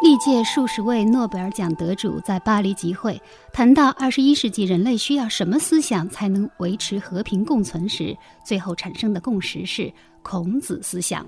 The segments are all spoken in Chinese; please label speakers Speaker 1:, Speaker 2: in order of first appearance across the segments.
Speaker 1: 历届数十位诺贝尔奖得主在巴黎集会，谈到二十一世纪人类需要什么思想才能维持和平共存时，最后产生的共识是孔子思想。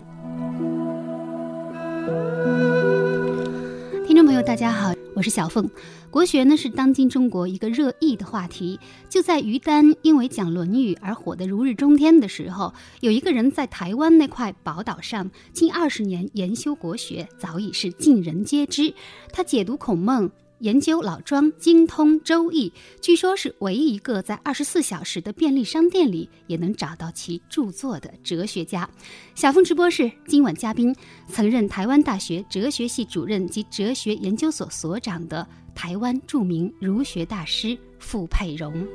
Speaker 1: 大家好。我是小凤，国学呢是当今中国一个热议的话题。就在于丹因为讲《论语》而火得如日中天的时候，有一个人在台湾那块宝岛上近二十年研修国学，早已是尽人皆知。他解读孔孟。研究老庄，精通周易，据说是唯一一个在二十四小时的便利商店里也能找到其著作的哲学家。小峰直播室今晚嘉宾，曾任台湾大学哲学系主任及哲学研究所所长的台湾著名儒学大师傅佩荣。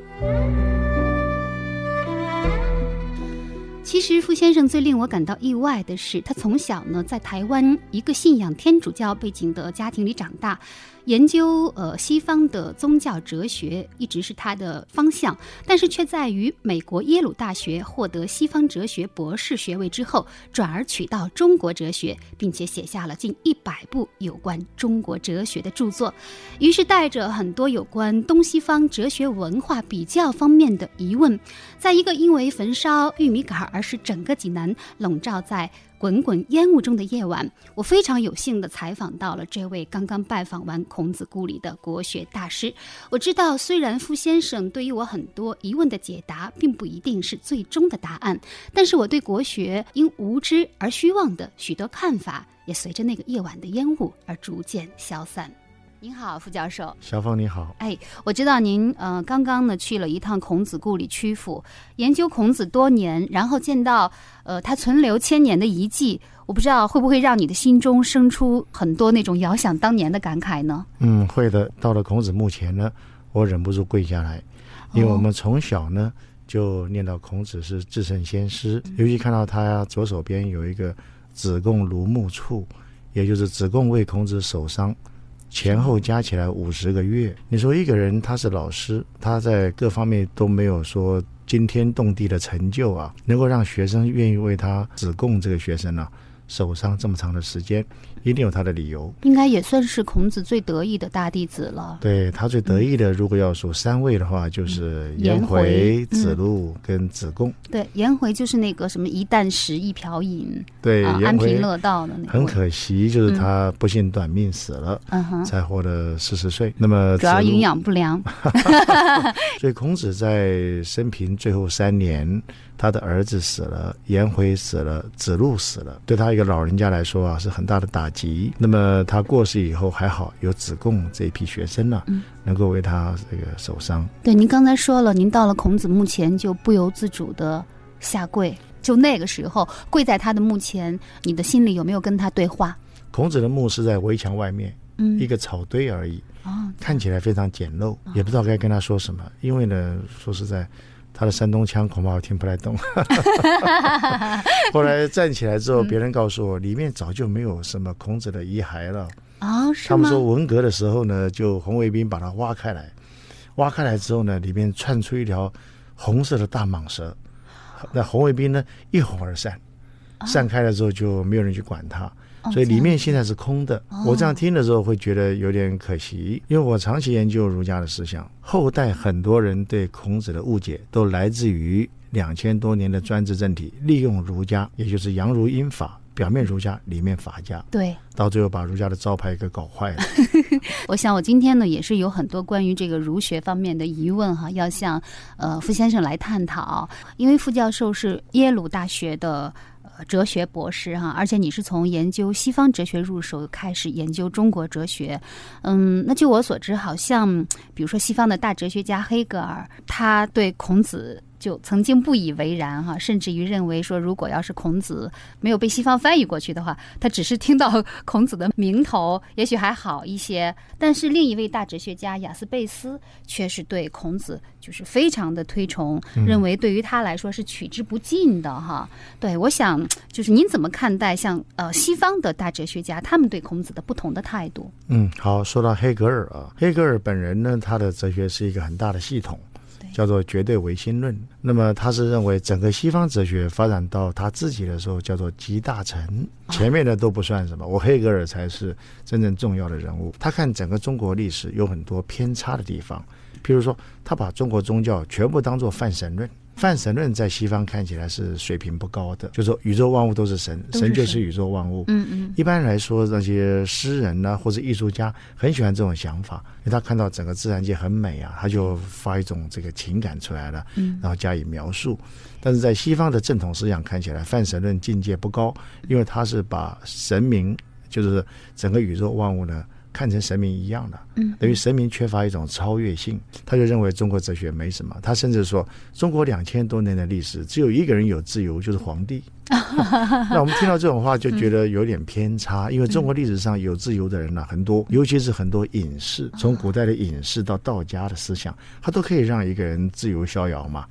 Speaker 1: 其实傅先生最令我感到意外的是，他从小呢在台湾一个信仰天主教背景的家庭里长大。研究呃西方的宗教哲学一直是他的方向，但是却在于美国耶鲁大学获得西方哲学博士学位之后，转而取到中国哲学，并且写下了近一百部有关中国哲学的著作。于是带着很多有关东西方哲学文化比较方面的疑问，在一个因为焚烧玉米杆而是整个济南笼罩在。滚滚烟雾中的夜晚，我非常有幸地采访到了这位刚刚拜访完孔子故里的国学大师。我知道，虽然傅先生对于我很多疑问的解答并不一定是最终的答案，但是我对国学因无知而虚妄的许多看法，也随着那个夜晚的烟雾而逐渐消散。您好，傅教授。
Speaker 2: 小芳你好。
Speaker 1: 哎，我知道您呃刚刚呢去了一趟孔子故里曲阜，研究孔子多年，然后见到呃他存留千年的遗迹，我不知道会不会让你的心中生出很多那种遥想当年的感慨呢？
Speaker 2: 嗯，会的。到了孔子墓前呢，我忍不住跪下来，因为我们从小呢就念到孔子是至圣先师，尤其看到他左手边有一个子贡庐墓处，也就是子贡为孔子守丧。前后加起来五十个月，你说一个人他是老师，他在各方面都没有说惊天动地的成就啊，能够让学生愿意为他子贡这个学生呢？守上这么长的时间，一定有他的理由。
Speaker 1: 应该也算是孔子最得意的大弟子了。
Speaker 2: 对他最得意的，如果要说三位的话，就是颜回、子路跟子贡。
Speaker 1: 对，颜回就是那个什么一箪食，一瓢饮，
Speaker 2: 对，
Speaker 1: 安贫乐道的那个。
Speaker 2: 很可惜，就是他不幸短命死了，才活了四十岁。那么
Speaker 1: 主要营养不良。
Speaker 2: 所以孔子在生平最后三年。他的儿子死了，颜回死了，子路死了，对他一个老人家来说啊，是很大的打击。那么他过世以后还好，有子贡这一批学生呢，能够为他这个守丧。
Speaker 1: 对，您刚才说了，您到了孔子墓前就不由自主的下跪，就那个时候跪在他的墓前，你的心里有没有跟他对话？
Speaker 2: 孔子的墓是在围墙外面，嗯，一个草堆而已，哦，看起来非常简陋，也不知道该跟他说什么，因为呢，说实在。他的山东腔恐怕我听不太懂。后来站起来之后，别人告诉我，里面早就没有什么孔子的遗骸了。
Speaker 1: 啊，是
Speaker 2: 他们说文革的时候呢，就红卫兵把它挖开来，挖开来之后呢，里面窜出一条红色的大蟒蛇。那红卫兵呢，一哄而散，散开了之后就没有人去管它。所以里面现在是空的。我这样听的时候会觉得有点可惜，因为我长期研究儒家的思想，后代很多人对孔子的误解都来自于两千多年的专制政体利用儒家，也就是阳儒阴法，表面儒家，里面法家，
Speaker 1: 对，
Speaker 2: 到最后把儒家的招牌给搞坏了。
Speaker 1: 我想我今天呢也是有很多关于这个儒学方面的疑问哈，要向呃傅先生来探讨，因为傅教授是耶鲁大学的。哲学博士哈，而且你是从研究西方哲学入手，开始研究中国哲学。嗯，那据我所知，好像比如说西方的大哲学家黑格尔，他对孔子。就曾经不以为然哈，甚至于认为说，如果要是孔子没有被西方翻译过去的话，他只是听到孔子的名头，也许还好一些。但是另一位大哲学家雅斯贝斯却是对孔子就是非常的推崇，认为对于他来说是取之不尽的哈。对，我想就是您怎么看待像呃西方的大哲学家他们对孔子的不同的态度？
Speaker 2: 嗯，好，说到黑格尔啊，黑格尔本人呢，他的哲学是一个很大的系统。叫做绝对唯心论。那么他是认为整个西方哲学发展到他自己的时候，叫做集大成，前面的都不算什么，我黑格尔才是真正重要的人物。他看整个中国历史有很多偏差的地方，譬如说，他把中国宗教全部当做泛神论。泛神论在西方看起来是水平不高的，就是说宇宙万物都是神，神就是宇宙万物。
Speaker 1: 嗯嗯。
Speaker 2: 一般来说，那些诗人呢，或者艺术家很喜欢这种想法，因为他看到整个自然界很美啊，他就发一种这个情感出来了，
Speaker 1: 嗯，
Speaker 2: 然后加以描述。但是在西方的正统思想看起来，泛神论境界不高，因为他是把神明，就是整个宇宙万物呢。看成神明一样的，
Speaker 1: 嗯，
Speaker 2: 等于神明缺乏一种超越性，他就认为中国哲学没什么。他甚至说，中国两千多年的历史，只有一个人有自由，就是皇帝。那我们听到这种话就觉得有点偏差，因为中国历史上有自由的人呢很多，尤其是很多隐士，从古代的隐士到道家的思想，他都可以让一个人自由逍遥嘛。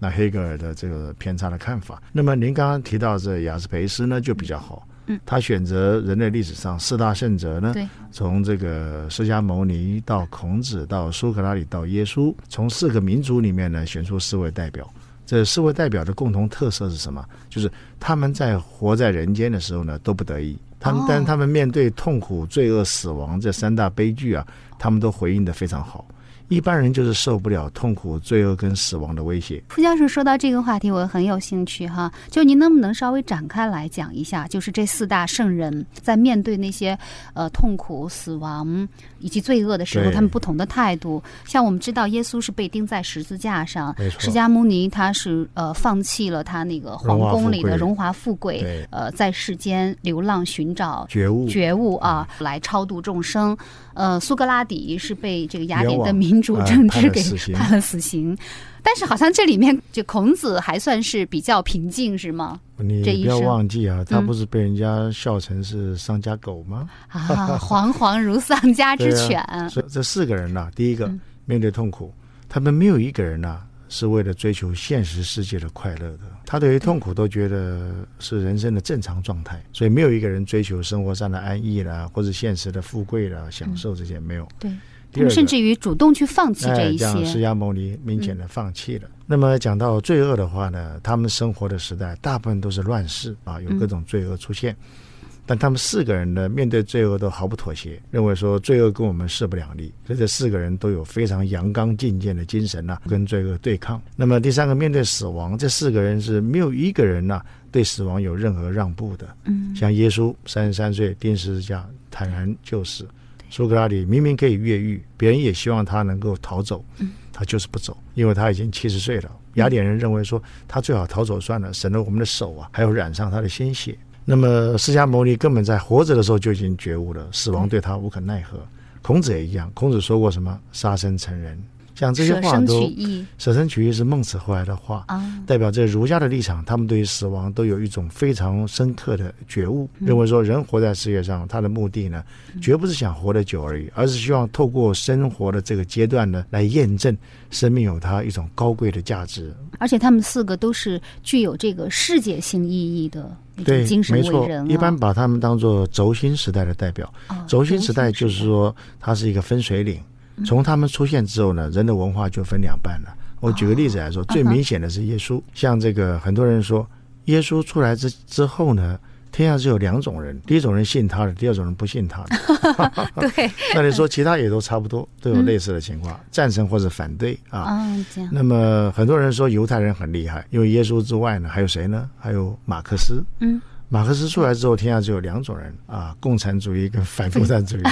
Speaker 2: 那黑格尔的这个偏差的看法，那么您刚刚提到这雅斯培斯呢，就比较好。他选择人类历史上四大圣哲呢，从这个释迦牟尼到孔子到苏格拉底到耶稣，从四个民族里面呢选出四位代表。这四位代表的共同特色是什么？就是他们在活在人间的时候呢都不得意，他们但他们面对痛苦、罪恶、死亡这三大悲剧啊，他们都回应的非常好。一般人就是受不了痛苦、罪恶跟死亡的威胁。
Speaker 1: 傅教授说到这个话题，我很有兴趣哈。就您能不能稍微展开来讲一下？就是这四大圣人在面对那些呃痛苦、死亡以及罪恶的时候，他们不同的态度。像我们知道，耶稣是被钉在十字架上，释迦牟尼他是呃放弃了他那个皇宫里的荣华富贵，呃，在世间流浪寻找
Speaker 2: 觉悟
Speaker 1: 觉悟啊，来超度众生。呃，苏格拉底是被这个雅典的民主政治给判了死刑，但是好像这里面就孔子还算是比较平静，是吗？
Speaker 2: 你不要忘记啊，他不是被人家笑成是丧家狗吗？
Speaker 1: 啊，惶惶如丧家之犬。
Speaker 2: 所以这四个人呐，第一个面对痛苦，他们没有一个人呐。是为了追求现实世界的快乐的，他对于痛苦都觉得是人生的正常状态，所以没有一个人追求生活上的安逸啦，或者现实的富贵啦、享受这些没有。
Speaker 1: 对，他们甚至于主动去放弃这一些。
Speaker 2: 像释迦牟尼明显的放弃了。那么讲到罪恶的话呢，他们生活的时代大部分都是乱世啊，有各种罪恶出现。但他们四个人呢，面对罪恶都毫不妥协，认为说罪恶跟我们势不两立，所以这四个人都有非常阳刚进谏的精神呐，跟罪恶对抗。那么第三个，面对死亡，这四个人是没有一个人呐对死亡有任何让步的。
Speaker 1: 嗯，
Speaker 2: 像耶稣三十三岁钉十字架，坦然就死；苏格拉底明明可以越狱，别人也希望他能够逃走，他就是不走，因为他已经七十岁了。雅典人认为说他最好逃走算了，省得我们的手啊还要染上他的鲜血。那么，释迦牟尼根本在活着的时候就已经觉悟了，死亡对他无可奈何。孔子也一样，孔子说过什么“杀生成仁”。像这些话都舍身取义是孟子后来的话，代表这儒家的立场。他们对于死亡都有一种非常深刻的觉悟，认为说人活在世界上，他的目的呢，绝不是想活得久而已，而是希望透过生活的这个阶段呢，来验证生命有它一种高贵的价值。
Speaker 1: 而且他们四个都是具有这个世界性意义的
Speaker 2: 对，
Speaker 1: 精神
Speaker 2: 伟
Speaker 1: 人。
Speaker 2: 一般把他们当做轴心时代的代表。轴心时代就是说，它是一个分水岭。从他们出现之后呢，人的文化就分两半了。我举个例子来说，最明显的是耶稣。像这个很多人说，耶稣出来之之后呢，天下只有两种人：第一种人信他的，第二种人不信他
Speaker 1: 的。对。
Speaker 2: 那你说其他也都差不多，都有类似的情况，赞成或者反对啊。
Speaker 1: 这样。
Speaker 2: 那么很多人说犹太人很厉害，因为耶稣之外呢，还有谁呢？还有马克思。
Speaker 1: 嗯。
Speaker 2: 马克思出来之后，天下只有两种人啊，共产主义跟反共产主义。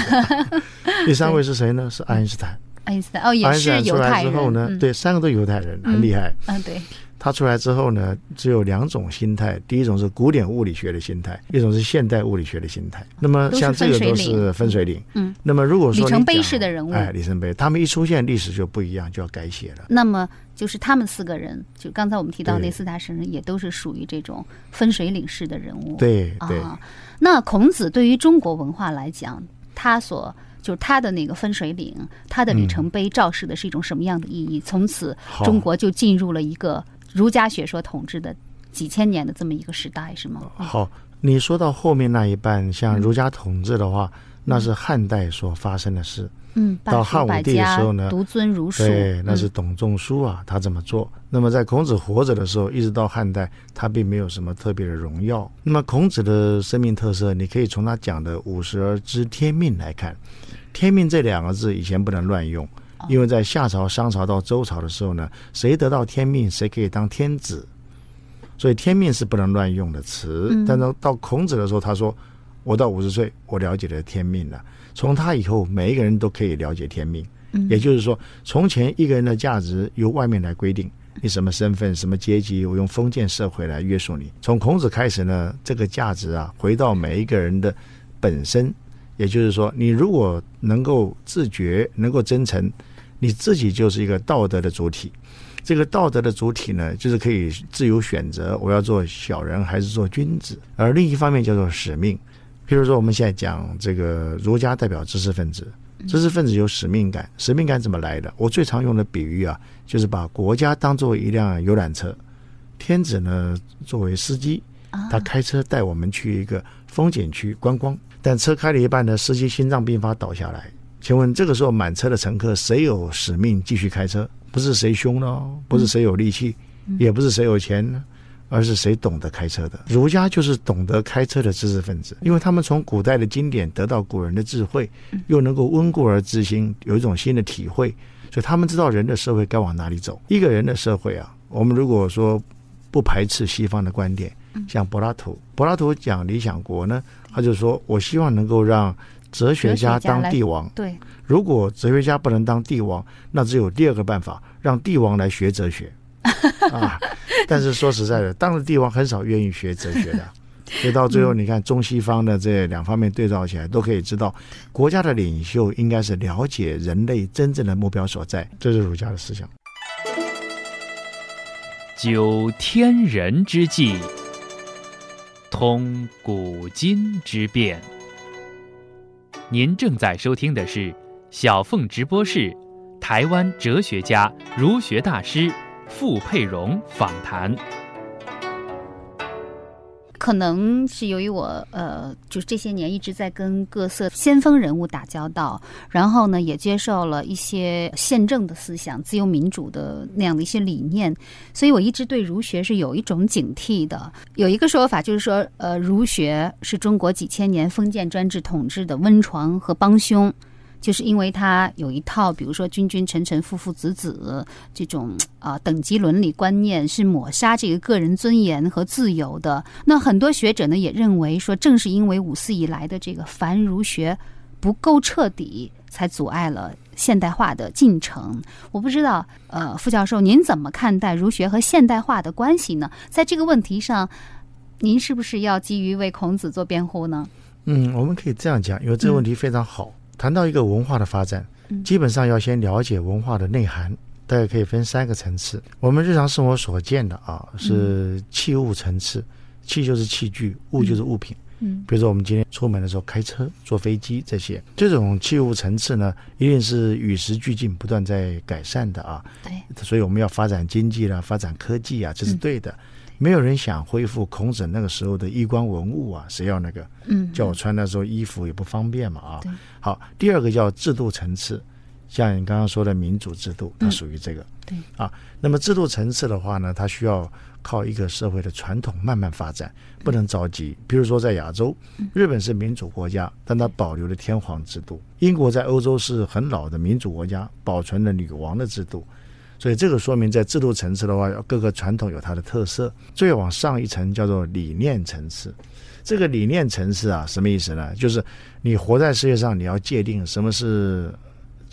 Speaker 2: 第三位是谁呢？是爱因斯坦。
Speaker 1: 爱因斯坦哦，也是犹太
Speaker 2: 人。之后呢，对，三个都犹太人，很厉害。
Speaker 1: 嗯，对。
Speaker 2: 他出来之后呢，只有两种心态，第一种是古典物理学的心态，一种是现代物理学的心态。那么像这个都是分水岭。
Speaker 1: 嗯。
Speaker 2: 那么如果说
Speaker 1: 里程碑式的人物，
Speaker 2: 哎，里程碑，他们一出现，历史就不一样，就要改写了。
Speaker 1: 那么就是他们四个人，就刚才我们提到那四大神人，也都是属于这种分水岭式的人物。
Speaker 2: 对对。
Speaker 1: 那孔子对于中国文化来讲，他所就是他的那个分水岭，他的里程碑，昭示的是一种什么样的意义？从此，中国就进入了一个儒家学说统治的几千年的这么一个时代，是吗？
Speaker 2: 好，你说到后面那一半，像儒家统治的话，那是汉代所发生的事。
Speaker 1: 嗯，
Speaker 2: 到汉武帝的时候呢，
Speaker 1: 独尊儒术，
Speaker 2: 对，那是董仲舒啊，他这么做。那么在孔子活着的时候，一直到汉代，他并没有什么特别的荣耀。那么孔子的生命特色，你可以从他讲的“五十而知天命”来看，“天命”这两个字以前不能乱用，因为在夏朝、商朝到周朝的时候呢，谁得到天命，谁可以当天子，所以“天命”是不能乱用的词。但是到孔子的时候，他说：“我到五十岁，我了解了天命了。”从他以后，每一个人都可以了解天命。嗯，也就是说，从前一个人的价值由外面来规定，你什么身份、什么阶级，我用封建社会来约束你。从孔子开始呢，这个价值啊，回到每一个人的本身。也就是说，你如果能够自觉、能够真诚，你自己就是一个道德的主体。这个道德的主体呢，就是可以自由选择，我要做小人还是做君子。而另一方面叫做使命。譬如说，我们现在讲这个儒家代表知识分子，知识分子有使命感，使命感怎么来的？我最常用的比喻啊，就是把国家当做一辆游览车，天子呢作为司机，他开车带我们去一个风景区观光。但车开了一半呢，司机心脏病发倒下来。请问这个时候满车的乘客谁有使命继续开车？不是谁凶呢，不是谁有力气，也不是谁有钱呢？而是谁懂得开车的？儒家就是懂得开车的知识分子，因为他们从古代的经典得到古人的智慧，又能够温故而知新，有一种新的体会，所以他们知道人的社会该往哪里走。一个人的社会啊，我们如果说不排斥西方的观点，像柏拉图，柏拉图讲理想国呢，他就说我希望能够让哲学家当帝王。
Speaker 1: 对，
Speaker 2: 如果哲学家不能当帝王，那只有第二个办法，让帝王来学哲学。啊！但是说实在的，当了帝王很少愿意学哲学的，所以到最后你看中西方的这两方面对照起来，都可以知道，国家的领袖应该是了解人类真正的目标所在，这是儒家的思想。
Speaker 3: 究天人之际，通古今之变。您正在收听的是小凤直播室，台湾哲学家、儒学大师。傅佩荣访谈，
Speaker 1: 可能是由于我呃，就是这些年一直在跟各色先锋人物打交道，然后呢，也接受了一些宪政的思想、自由民主的那样的一些理念，所以我一直对儒学是有一种警惕的。有一个说法就是说，呃，儒学是中国几千年封建专制统治的温床和帮凶。就是因为他有一套，比如说君君臣臣父父子子这种啊等级伦理观念，是抹杀这个个人尊严和自由的。那很多学者呢也认为说，正是因为五四以来的这个繁儒学不够彻底，才阻碍了现代化的进程。我不知道，呃，傅教授您怎么看待儒学和现代化的关系呢？在这个问题上，您是不是要基于为孔子做辩护呢？
Speaker 2: 嗯，我们可以这样讲，因为这个问题非常好。谈到一个文化的发展，基本上要先了解文化的内涵，大概可以分三个层次。我们日常生活所见的啊，是器物层次，器就是器具，物就是物品。嗯，比如说我们今天出门的时候，开车、坐飞机这些，这种器物层次呢，一定是与时俱进、不断在改善的啊。
Speaker 1: 对，
Speaker 2: 所以我们要发展经济啦，发展科技啊，这是对的。没有人想恢复孔子那个时候的衣冠文物啊，谁要那个？嗯，叫我穿那时候衣服也不方便嘛啊。好，第二个叫制度层次，像你刚刚说的民主制度，它属于这个。
Speaker 1: 对
Speaker 2: 啊，那么制度层次的话呢，它需要靠一个社会的传统慢慢发展，不能着急。比如说在亚洲，日本是民主国家，但它保留了天皇制度；英国在欧洲是很老的民主国家，保存了女王的制度。所以这个说明，在制度层次的话，各个传统有它的特色。最往上一层叫做理念层次。这个理念层次啊，什么意思呢？就是你活在世界上，你要界定什么是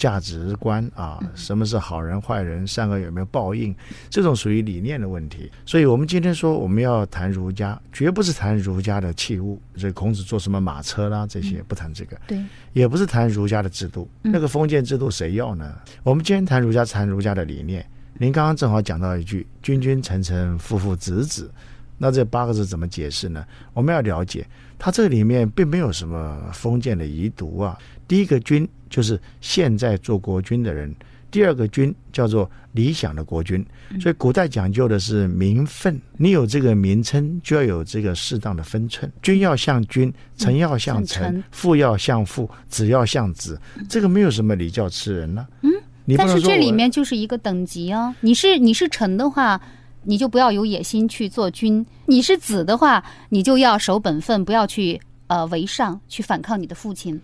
Speaker 2: 价值观啊，什么是好人坏人，善恶有没有报应，这种属于理念的问题。所以，我们今天说我们要谈儒家，绝不是谈儒家的器物，这孔子坐什么马车啦这些，不谈这个。
Speaker 1: 对，
Speaker 2: 也不是谈儒家的制度，那个封建制度谁要呢？我们今天谈儒家，谈儒家的理念。您刚刚正好讲到一句“君君臣臣父父子子”，那这八个字怎么解释呢？我们要了解，它这里面并没有什么封建的遗毒啊。第一个“君”就是现在做国君的人，第二个“君”叫做理想的国君。所以古代讲究的是名分，你有这个名称，就要有这个适当的分寸。君要像君，臣要像臣，父要像父，子要像子，这个没有什么礼教吃人呢。嗯。
Speaker 1: 但是这里面就是一个等级哦！你是你是臣的话，你就不要有野心去做君；你是子的话，你就要守本分，不要去呃为上，去反抗你的父亲。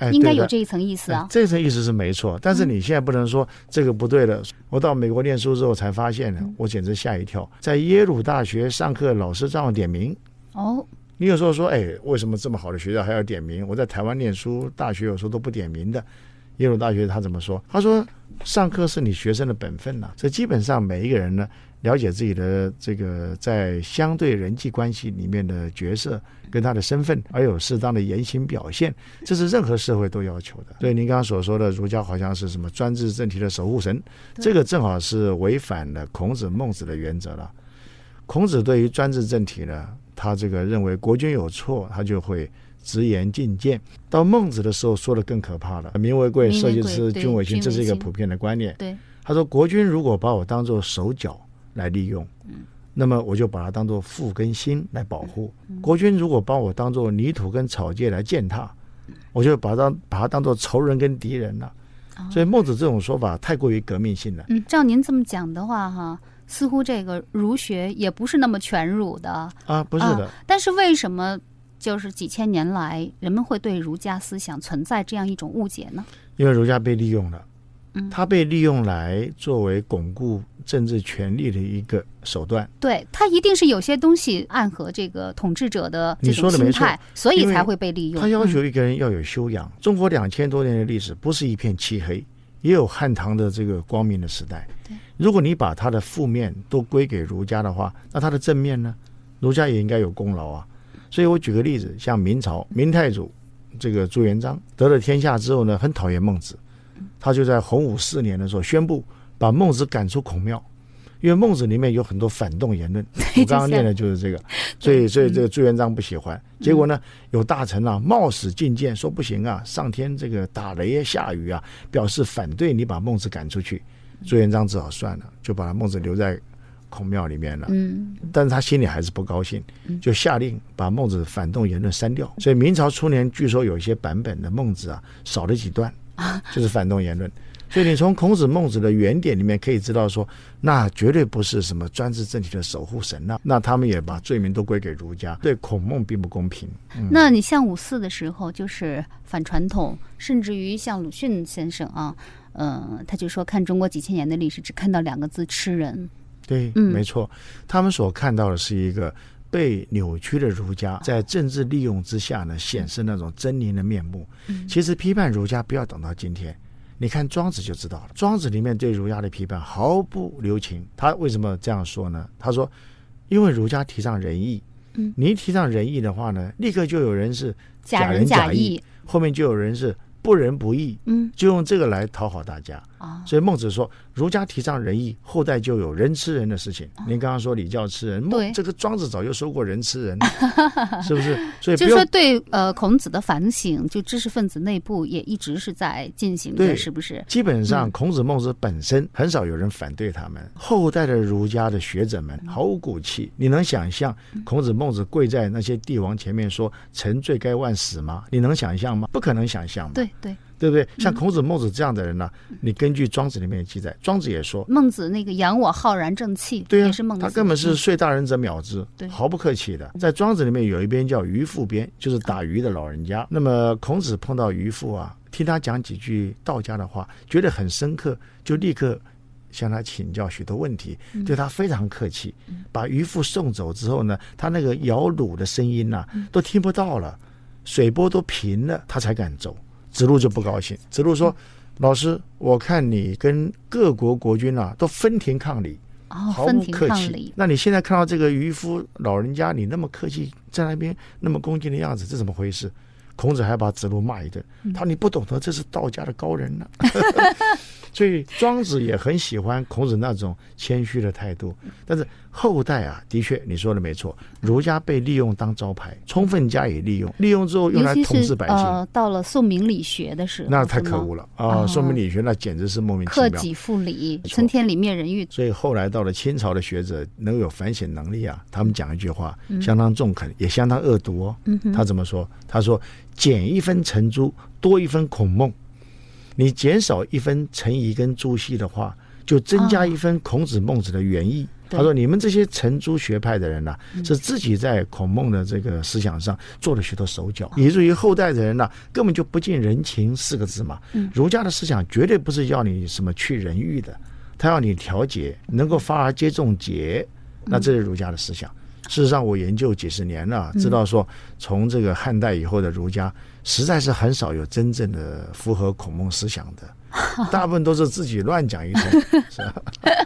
Speaker 2: 哎，
Speaker 1: 应该有这一层意思啊。
Speaker 2: 这层意思是没错，但是你现在不能说这个不对了。我到美国念书之后才发现呢，我简直吓一跳，在耶鲁大学上课，老师这样点名。
Speaker 1: 哦，
Speaker 2: 你有时候说，哎，为什么这么好的学校还要点名？我在台湾念书，大学有时候都不点名的。耶鲁大学他怎么说？他说：“上课是你学生的本分呐。这基本上每一个人呢，了解自己的这个在相对人际关系里面的角色跟他的身份，而有适当的言行表现，这是任何社会都要求的。所以您刚刚所说的儒家好像是什么专制政体的守护神，这个正好是违反了孔子、孟子的原则了。孔子对于专制政体呢，他这个认为国君有错，他就会。”直言进谏，到孟子的时候说的更可怕了。民为贵，社稷之君为轻，这是一个普遍的观念。
Speaker 1: 对，
Speaker 2: 他说国君如果把我当做手脚来利用，那么我就把它当做父跟心来保护。国君如果把我当做泥土跟草芥来践踏，我就把它把它当做仇人跟敌人了。所以孟子这种说法太过于革命性了。
Speaker 1: 嗯，照您这么讲的话，哈，似乎这个儒学也不是那么全儒的
Speaker 2: 啊，不是的。
Speaker 1: 但是为什么？就是几千年来，人们会对儒家思想存在这样一种误解呢？
Speaker 2: 因为儒家被利用了，
Speaker 1: 嗯，
Speaker 2: 它被利用来作为巩固政治权力的一个手段。
Speaker 1: 对，它一定是有些东西暗合这个统治者的这种心态，所以才会被利用。
Speaker 2: 他要求一个人要有修养。中国两千多年的历史不是一片漆黑，也有汉唐的这个光明的时代。如果你把他的负面都归给儒家的话，那他的正面呢？儒家也应该有功劳啊。所以我举个例子，像明朝明太祖这个朱元璋得了天下之后呢，很讨厌孟子，他就在洪武四年的时候宣布把孟子赶出孔庙，因为孟子里面有很多反动言论。我刚刚念的就是这个，所以所以这个朱元璋不喜欢。结果呢，有大臣啊冒死进谏说不行啊，上天这个打雷下雨啊，表示反对你把孟子赶出去。朱元璋只好算了，就把孟子留在。孔庙里面了，
Speaker 1: 嗯，
Speaker 2: 但是他心里还是不高兴，就下令把孟子反动言论删掉。所以明朝初年，据说有一些版本的孟子啊，少了几段，就是反动言论。所以你从孔子、孟子的原点里面可以知道，说那绝对不是什么专制政体的守护神呐。那他们也把罪名都归给儒家，对孔孟并不公平。
Speaker 1: 那你像五四的时候，就是反传统，甚至于像鲁迅先生啊，嗯，他就说看中国几千年的历史，只看到两个字：吃人。
Speaker 2: 对，没错，他们所看到的是一个被扭曲的儒家，在政治利用之下呢，显示那种狰狞的面目。其实批判儒家不要等到今天，你看庄子就知道了。庄子里面对儒家的批判毫不留情。他为什么这样说呢？他说，因为儒家提倡仁义，
Speaker 1: 嗯，
Speaker 2: 你一提倡仁义的话呢，立刻就有人是
Speaker 1: 假
Speaker 2: 仁
Speaker 1: 假义，
Speaker 2: 后面就有人是不仁不义，
Speaker 1: 嗯，
Speaker 2: 就用这个来讨好大家。
Speaker 1: 啊，
Speaker 2: 所以孟子说，儒家提倡仁义，后代就有人吃人的事情。您刚刚说礼教吃人，
Speaker 1: 对，
Speaker 2: 这个庄子早就说过人吃人，是不是？所以
Speaker 1: 就说对呃孔子的反省，就知识分子内部也一直是在进行的，是不是？
Speaker 2: 基本上孔子孟子本身很少有人反对他们，后代的儒家的学者们毫无骨气。你能想象孔子孟子跪在那些帝王前面说“臣罪该万死”吗？你能想象吗？不可能想象。
Speaker 1: 对对。
Speaker 2: 对不对？像孔子、孟子这样的人呢？你根据庄子里面记载，庄子也说，
Speaker 1: 孟子那个扬我浩然正气，
Speaker 2: 对
Speaker 1: 也是孟子。
Speaker 2: 他根本是睡大人者藐之，
Speaker 1: 对，
Speaker 2: 毫不客气的。在庄子里面有一边叫渔父边，就是打鱼的老人家。那么孔子碰到渔父啊，听他讲几句道家的话，觉得很深刻，就立刻向他请教许多问题，对他非常客气。把渔父送走之后呢，他那个摇橹的声音呐，都听不到了，水波都平了，他才敢走。子路就不高兴。子路说：“老师，我看你跟各国国君啊都分庭抗礼，
Speaker 1: 哦，
Speaker 2: 毫无客气。。那你现在看到这个渔夫老人家，你那么客气，在那边那么恭敬的样子，这怎么回事？孔子还把子路骂一顿，
Speaker 1: 嗯
Speaker 2: 他说你不懂得这是道家的高人呢、所以庄子也很喜欢孔子那种谦虚的态度。但是后代啊，的确你说的没错，儒家被利用当招牌，充分加以利用，利用之后用来统治百姓，
Speaker 1: 呃，到了宋明理学的时候，
Speaker 2: 那太可恶了啊！宋明理学那简直是莫名其妙。
Speaker 1: 克己复礼，
Speaker 2: 没错
Speaker 1: 存天里，灭人欲。
Speaker 2: 所以后来到了清朝的学者能有反省能力啊，他们讲一句话，
Speaker 1: 嗯
Speaker 2: 相当中肯，也相当恶毒哦。他怎么说？他说：“减一分程朱，多一分孔孟。你减少一分陈颐跟朱熹的话，就增加一分孔子、孟子的原意。
Speaker 1: 对。
Speaker 2: 他说：“你们这些陈朱学派的人呐、是自己在孔孟的这个思想上做了许多手脚，以至于后代的人呐、根本就不近人情四个字嘛。儒家的思想绝对不是要你什么去人欲的，他要你调节，能够发而皆众节，那这是儒家的思想。事实上，我研究几十年了，知道说从这个汉代以后的儒家，实在是很少有真正的符合孔孟思想的，大部分都是自己乱讲一通，是吧？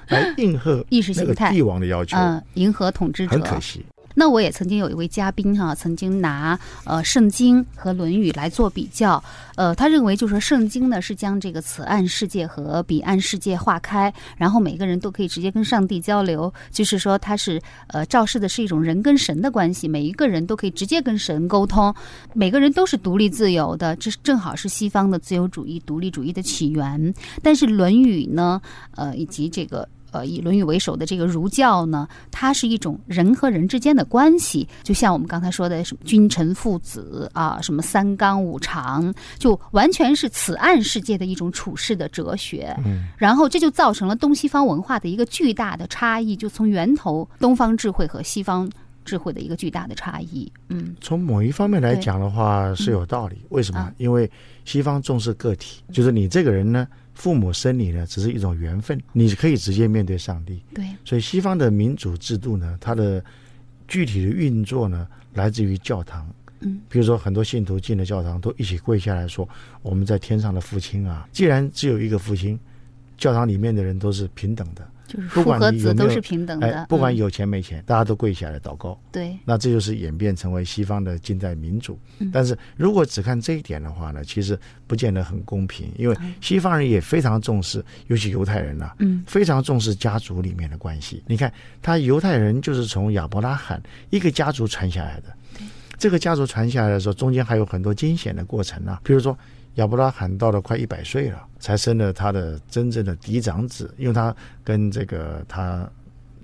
Speaker 2: 来应和
Speaker 1: 意识形态
Speaker 2: 那个帝王的要求，
Speaker 1: 嗯，迎合统治者
Speaker 2: 很。可惜。
Speaker 1: 那我也曾经有一位嘉宾哈、曾经拿呃圣经和论语来做比较，呃，他认为就是说圣经呢是将这个此岸世界和彼岸世界划开，然后每个人都可以直接跟上帝交流，就是说它是呃昭示的是一种人跟神的关系，每一个人都可以直接跟神沟通，每个人都是独立自由的，这正好是西方的自由主义、独立主义的起源。但是《论语》呢，呃，以及这个。呃，以《论语》为首的这个儒教呢，它是一种人和人之间的关系，就像我们刚才说的什么君臣父子啊，什么三纲五常，就完全是此岸世界的一种处世的哲学。
Speaker 2: 嗯，
Speaker 1: 然后这就造成了东西方文化的一个巨大的差异，就从源头东方智慧和西方智慧的一个巨大的差异。嗯
Speaker 2: 从某一方面来讲的话是有道理，为什么
Speaker 1: 啊？
Speaker 2: 因为西方重视个体，就是你这个人呢，父母生你呢只是一种缘分，你可以直接面对上帝。
Speaker 1: 对，
Speaker 2: 所以西方的民主制度呢，它的具体的运作呢，来自于教堂。
Speaker 1: 嗯，
Speaker 2: 比如说很多信徒进了教堂，都一起跪下来说：“我们在天上的父亲啊！”既然只有一个父亲，教堂里面的人都是平等的，
Speaker 1: 就是父和子都是平等的，
Speaker 2: 哎，不管
Speaker 1: 嗯
Speaker 2: 有钱没钱，大家都跪下来祷告。
Speaker 1: 对，
Speaker 2: 那这就是演变成为西方的近代民主。
Speaker 1: 嗯
Speaker 2: 但是如果只看这一点的话呢，其实不见得很公平，因为西方人也非常重视，尤其犹太人呐、
Speaker 1: 嗯
Speaker 2: 非常重视家族里面的关系。你看，他犹太人就是从亚伯拉罕一个家族传下来的。这个家族传下来的时候，中间还有很多惊险的过程啊，比如说。亚伯拉罕到了快一百岁了，才生了他的真正的嫡长子，因为他跟这个他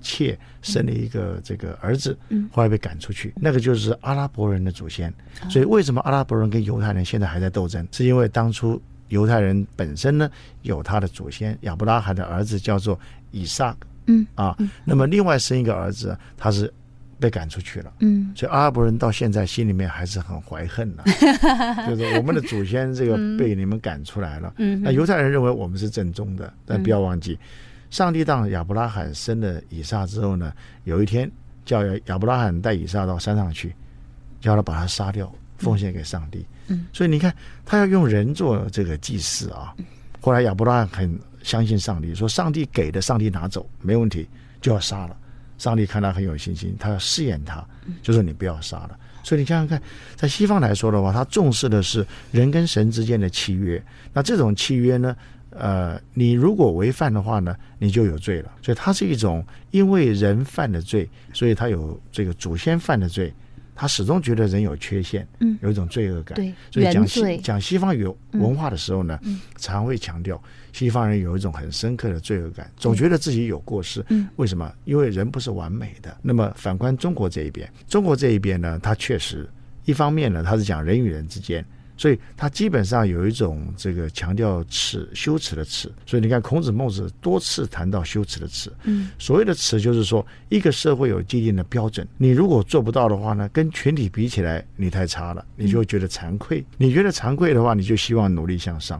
Speaker 2: 妾生了一个这个儿子，
Speaker 1: 嗯
Speaker 2: 后来被赶出去，那个就是阿拉伯人的祖先。所以为什么阿拉伯人跟犹太人现在还在斗争？是因为当初犹太人本身呢有他的祖先亚伯拉罕的儿子叫做以撒
Speaker 1: 嗯
Speaker 2: 啊，那么另外生一个儿子，他是被赶出去了。
Speaker 1: 嗯
Speaker 2: 所以阿拉伯人到现在心里面还是很怀恨的、就是我们的祖先这个被你们赶出来了。
Speaker 1: 嗯
Speaker 2: 那犹太人认为我们是正宗的，但不要忘记，上帝让亚伯拉罕生了以撒之后呢，有一天叫亚伯拉罕带以撒到山上去，叫他把他杀掉，奉献给上帝。
Speaker 1: 嗯，
Speaker 2: 所以你看，他要用人做这个祭祀啊。后来亚伯拉罕很相信上帝，说上帝给的，上帝拿走没问题，就要杀了。上帝看他很有信心，他要试验他，就说你不要杀了。所以你想想看，在西方来说的话，他重视的是人跟神之间的契约。那这种契约呢，呃，你如果违反的话呢，你就有罪了。所以它是一种因为人犯的罪，所以他有这个祖先犯的罪，他始终觉得人有缺陷，
Speaker 1: 嗯
Speaker 2: 有一种罪恶感。
Speaker 1: 对，
Speaker 2: 所以讲西讲西方有文化的时候呢，常会强调西方人有一种很深刻的罪恶感，总觉得自己有过失。
Speaker 1: 嗯，
Speaker 2: 为什么？因为人不是完美的。那么反观中国这一边，中国这一边呢，它确实一方面呢，它是讲人与人之间。所以它基本上有一种这个强调耻羞耻的耻，所以你看孔子、孟子多次谈到羞耻的耻。
Speaker 1: 嗯，
Speaker 2: 所谓的耻就是说，一个社会有既定的标准，你如果做不到的话呢，跟群体比起来，你太差了，你就会觉得惭愧。你觉得惭愧的话，你就希望努力向上。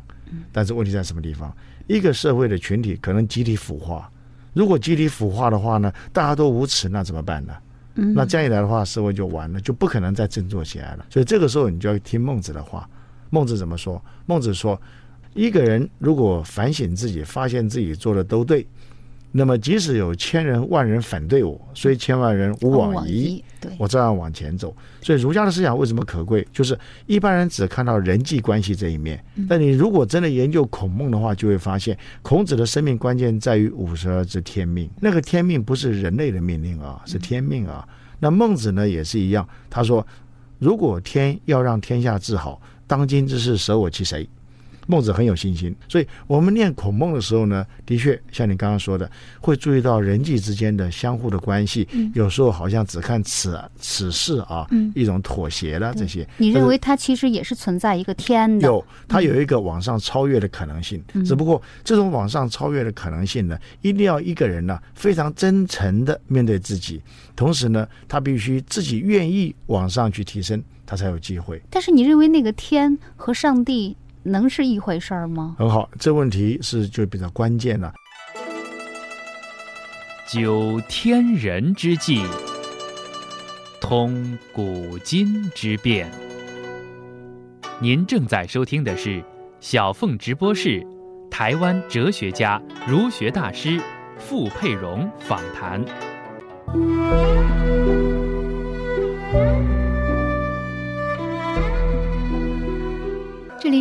Speaker 2: 但是问题在什么地方？一个社会的群体可能集体腐化，如果集体腐化的话呢，大家都无耻，那怎么办呢？
Speaker 1: 嗯
Speaker 2: 那这样一来的话，社会就完了，就不可能再振作起来了。所以这个时候，你就要听孟子的话。孟子怎么说？孟子说：“一个人如果反省自己，发现自己做的都对，那么即使有千人万人反对我，虽千万人吾往矣，
Speaker 1: 对，
Speaker 2: 我照样往前走。所以儒家的思想为什么可贵？就是一般人只看到人际关系这一面，但你如果真的研究孔孟的话，就会发现孔子的生命关键在于五十而知天命。那个天命不是人类的命令啊，是天命啊。那孟子呢也是一样，他说：如果天要让天下治好，当今之事舍我其谁？孟子很有信心，所以我们念孔孟的时候呢，的确像你刚刚说的，会注意到人际之间的相互的关系。有时候好像只看此此事啊，一种妥协了这些。
Speaker 1: 你认为它其实也是存在一个天的？
Speaker 2: 有，它有一个往上超越的可能性。只不过这种往上超越的可能性呢，一定要一个人呢非常真诚的面对自己，同时呢，他必须自己愿意往上去提升，他才有机会。
Speaker 1: 但是你认为那个天和上帝？能是一回事儿吗？
Speaker 2: 很好，这问题是就比较关键了。
Speaker 3: 究天人之际，通古今之变。您正在收听的是小凤直播室，台湾哲学家、儒学大师傅佩荣访谈。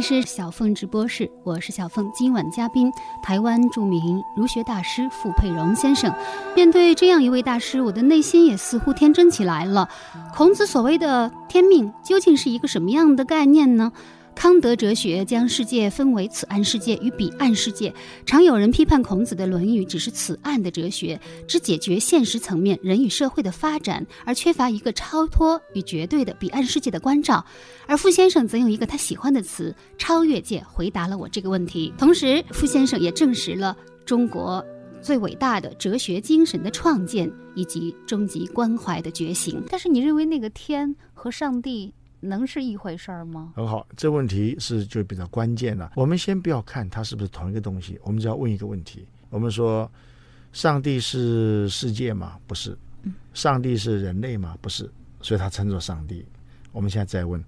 Speaker 1: 是小凤直播室，我是小凤。今晚嘉宾，台湾著名儒学大师傅佩荣先生。面对这样一位大师，我的内心也似乎天真起来了。孔子所谓的天命，究竟是一个什么样的概念呢？康德哲学将世界分为此岸世界与彼岸世界。常有人批判孔子的《论语》只是此岸的哲学，只解决现实层面人与社会的发展，而缺乏一个超脱与绝对的彼岸世界的关照。而傅先生则用一个他喜欢的词“超越界”回答了我这个问题。同时，傅先生也证实了中国最伟大的哲学精神的创建以及终极关怀的觉醒。但是，你认为那个天和上帝？能是一回事儿吗？
Speaker 2: 很好，这问题是就比较关键了。我们先不要看它是不是同一个东西，我们只要问一个问题：我们说，上帝是世界吗？不是。上帝是人类吗？不是。所以他称作上帝。我们现在再问：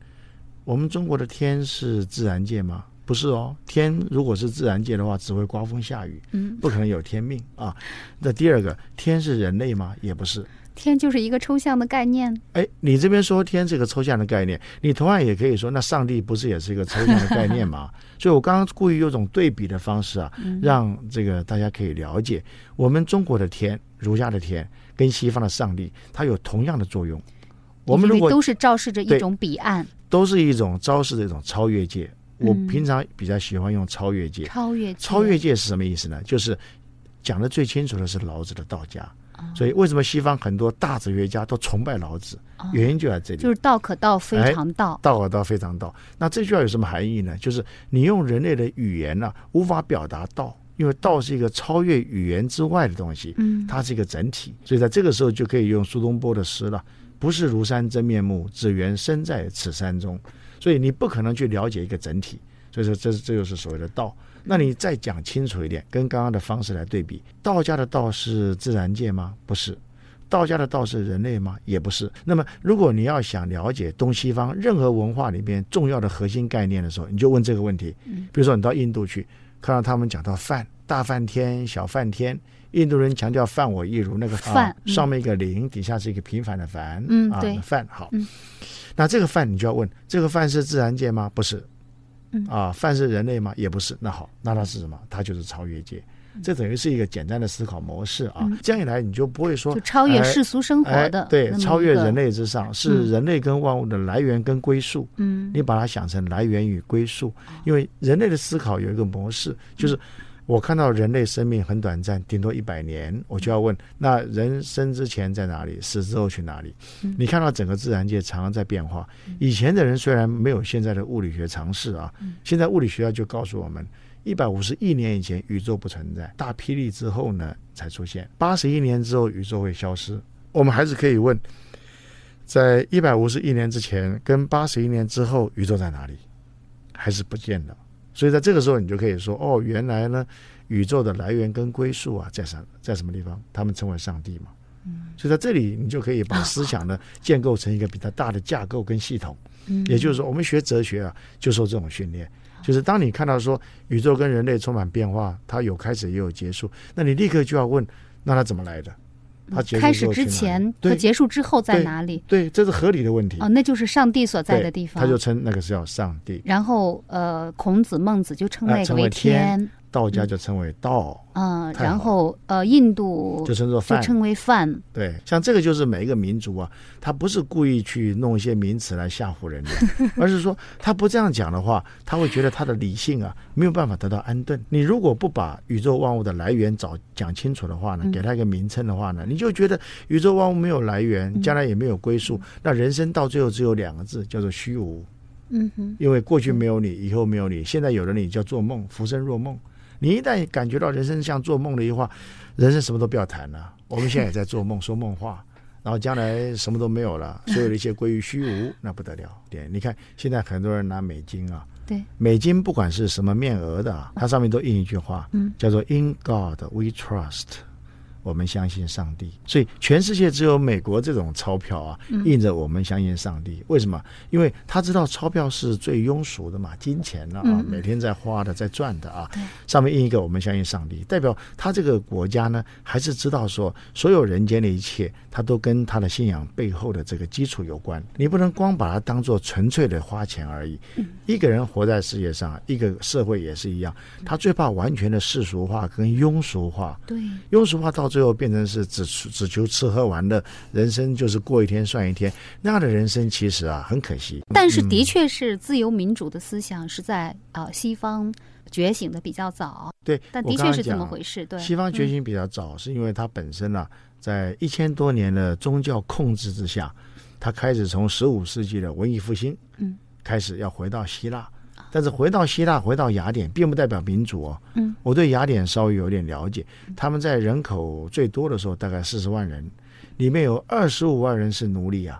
Speaker 2: 我们中国的天是自然界吗？不是哦。天如果是自然界的话，只会刮风下雨，嗯，不可能有天命啊。那第二个，天是人类吗？也不是。
Speaker 1: 天就是一个抽象的概念。
Speaker 2: 哎，你这边说天是个抽象的概念，你同样也可以说，那上帝不是也是一个抽象的概念吗？所以我刚刚故意用种对比的方式啊，让这个大家可以了解，我们中国的天，儒家的天，跟西方的上帝，它有同样的作用。我们如果
Speaker 1: 都是昭示着一种彼岸，
Speaker 2: 都是一种昭示的一种超越界。我平常比较喜欢用超越界。
Speaker 1: 超越
Speaker 2: 超越界是什么意思呢？就是讲的最清楚的是老子的道家。所以，为什么西方很多大哲学家都崇拜老子？原因就在这里，
Speaker 1: 就是道可道，非常道。
Speaker 2: 道可道，非常道。那这句话有什么含义呢？就是你用人类的语言呢，无法表达道，因为道是一个超越语言之外的东西，嗯，它是一个整体。所以在这个时候，就可以用苏东坡的诗了：“不是庐山真面目，只缘身在此山中。”所以你不可能去了解一个整体。所以说，这是这就是所谓的道。那你再讲清楚一点，跟刚刚的方式来对比，道家的道是自然界吗？不是，道家的道是人类吗？也不是。那么，如果你要想了解东西方任何文化里面重要的核心概念的时候，你就问这个问题。比如说，你到印度去，看到他们讲到梵，大梵天、小梵天，印度人强调梵我亦如，那个
Speaker 1: 梵
Speaker 2: 上面一个零，底下是一个平凡的凡，
Speaker 1: 嗯，
Speaker 2: 对，梵好。那这个梵你就要问，这个梵是自然界吗？不是。啊，凡是人类吗？也不是。那好，那它是什么？它就是超越界。这等于是一个简单的思考模式啊。这样一来，你就不会说
Speaker 1: 就超越世俗生活的，
Speaker 2: 对，超越人类之上，是人类跟万物的来源跟归宿。
Speaker 1: 嗯，
Speaker 2: 你把它想成来源与归宿，因为人类的思考有一个模式，就是。我看到人类生命很短暂，顶多一百年，我就要问：那人生之前在哪里？死之后去哪里？你看到整个自然界常常在变化。以前的人虽然没有现在的物理学常识啊，现在物理学家就告诉我们：一百五十亿年以前宇宙不存在，大霹雳之后呢才出现；八十亿年之后宇宙会消失。我们还是可以问：在一百五十亿年之前跟八十亿年之后宇宙在哪里？还是不见了。所以在这个时候，你就可以说：哦，原来呢，宇宙的来源跟归宿啊，在什在什么地方？他们称为上帝嘛。嗯所以在这里，你就可以把思想呢 建构成一个比较大的架构跟系统。
Speaker 1: 嗯
Speaker 2: 也就是说，我们学哲学啊，就受这种训练。就是当你看到说宇宙跟人类充满变化，它有开始也有结束，那你立刻就要问，那它怎么来的？
Speaker 1: 开始之前和结束之后在哪里？
Speaker 2: 对，这是合理的问题。
Speaker 1: 哦，那就是上帝所在的地方。
Speaker 2: 他就称那个是叫上帝，
Speaker 1: 然后呃，孔子、孟子就称那个为
Speaker 2: 天，道家就称为道，
Speaker 1: 嗯，然后呃，印度
Speaker 2: 就称作饭。
Speaker 1: 就称为饭，
Speaker 2: 对，像这个就是每一个民族啊，他不是故意去弄一些名词来吓唬人的，而是说他不这样讲的话，他会觉得他的理性啊没有办法得到安顿。你如果不把宇宙万物的来源找讲清楚的话呢，给他一个名称的话呢，你就觉得宇宙万物没有来源，将来也没有归宿，那人生到最后只有两个字，叫做虚无。
Speaker 1: 嗯哼，
Speaker 2: 因为过去没有你，以后没有你，现在有了你叫做梦，浮生若梦。你一旦感觉到人生像做梦的一话，人生什么都不要谈了。我们现在也在做梦，说梦话，然后将来什么都没有了，所有的一切归于虚无，那不得了。对，你看现在很多人拿美金啊，
Speaker 1: 对，
Speaker 2: 美金不管是什么面额的啊，它上面都印一句话，
Speaker 1: 嗯
Speaker 2: 叫做 “In God We Trust”。我们相信上帝，所以全世界只有美国这种钞票啊，印着我们相信上帝。为什么？因为他知道钞票是最庸俗的嘛，金钱呢啊，
Speaker 1: 嗯
Speaker 2: 每天在花的，在赚的啊，上面印一个我们相信上帝，代表他这个国家呢，还是知道说所有人间的一切，他都跟他的信仰背后的这个基础有关。你不能光把它当做纯粹的花钱而已。一个人活在世界上，一个社会也是一样，他最怕完全的世俗化跟庸俗化。
Speaker 1: 对，
Speaker 2: 庸俗化到最后变成是只只求吃喝玩乐，人生就是过一天算一天，那样的人生其实啊很可惜。
Speaker 1: 但是的确是自由民主的思想是在呃西方觉醒的比较早，
Speaker 2: 对，
Speaker 1: 但的确是这么回事。对，
Speaker 2: 西方觉
Speaker 1: 嗯
Speaker 2: 醒比较早，是因为它本身啊，在一千多年的宗教控制之下，它开始从十五世纪的文艺复兴，
Speaker 1: 嗯，
Speaker 2: 开始要回到希腊。但是回到希腊，回到雅典，并不代表民主哦。
Speaker 1: 嗯，
Speaker 2: 我对雅典稍微有点了解，他们在人口最多的时候大概四十万人，里面有二十五万人是奴隶啊，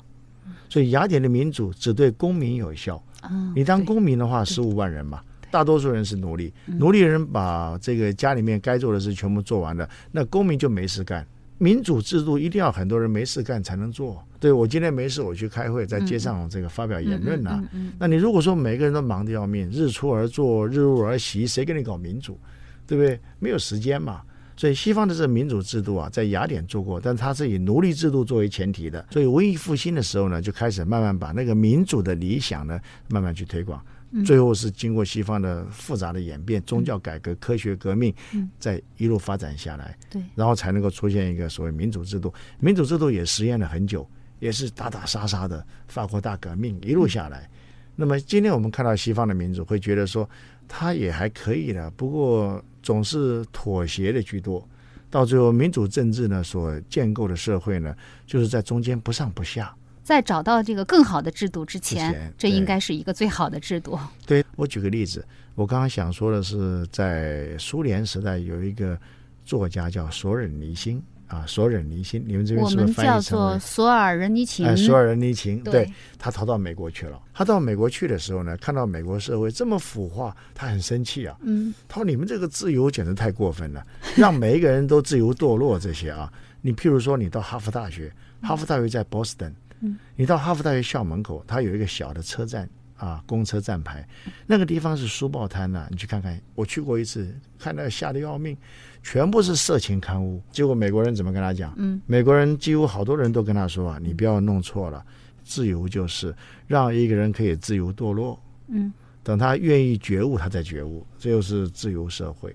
Speaker 2: 所以雅典的民主只对公民有效。
Speaker 1: 嗯
Speaker 2: 你当公民的话，十五万人嘛，大多数人是奴隶，
Speaker 1: 嗯
Speaker 2: 奴隶人把这个家里面该做的事全部做完了，那公民就没事干。民主制度一定要很多人没事干才能做。对我今天没事，我去开会，在街上这个发表言论呐、那你如果说每个人都忙得要命，日出而作，日入而息，谁跟你搞民主？对不对？没有时间嘛。所以西方的这个民主制度啊，在雅典做过，但它是以奴隶制度作为前提的。所以文艺复兴的时候呢，就开始慢慢把那个民主的理想呢，慢慢去推广。最后是经过西方的复杂的演变，宗教改革、科学革命，再一路发展下来，
Speaker 1: 对，
Speaker 2: 然后才能够出现一个所谓民主制度。民主制度也实验了很久，也是打打杀杀的法国大革命一路下来。那么今天我们看到西方的民主，会觉得说它也还可以的，不过总是妥协的居多。到最后，民主政治呢所建构的社会呢，就是在中间不上不下。
Speaker 1: 在找到这个更好的制度之前，
Speaker 2: 之前
Speaker 1: 这应该是一个最好的制度。
Speaker 2: 对我举个例子，我刚刚想说的是，在苏联时代有一个作家叫索尔尼辛啊，索尔尼辛，你们这边
Speaker 1: 我
Speaker 2: 是不是翻译成为
Speaker 1: 做？索尔仁尼琴，
Speaker 2: 哎，索尔仁尼琴，
Speaker 1: 对
Speaker 2: 他逃到美国去了。他到美国去的时候呢，看到美国社会这么腐化，他很生气啊。
Speaker 1: 嗯，
Speaker 2: 他说：“你们这个自由简直太过分了，让每一个人都自由堕落这些啊！你譬如说，你到哈佛大学，哈佛大学在 Boston，
Speaker 1: 嗯，
Speaker 2: 你到哈佛大学校门口，它有一个小的车站啊，公车站牌，那个地方是书报摊呐、你去看看。我去过一次，看到吓得要命，全部是色情刊物。结果美国人怎么跟他讲？
Speaker 1: 嗯，
Speaker 2: 美国人几乎好多人都跟他说啊，你不要弄错了，自由就是让一个人可以自由堕落。
Speaker 1: 嗯，
Speaker 2: 等他愿意觉悟，他再觉悟，这就是自由社会。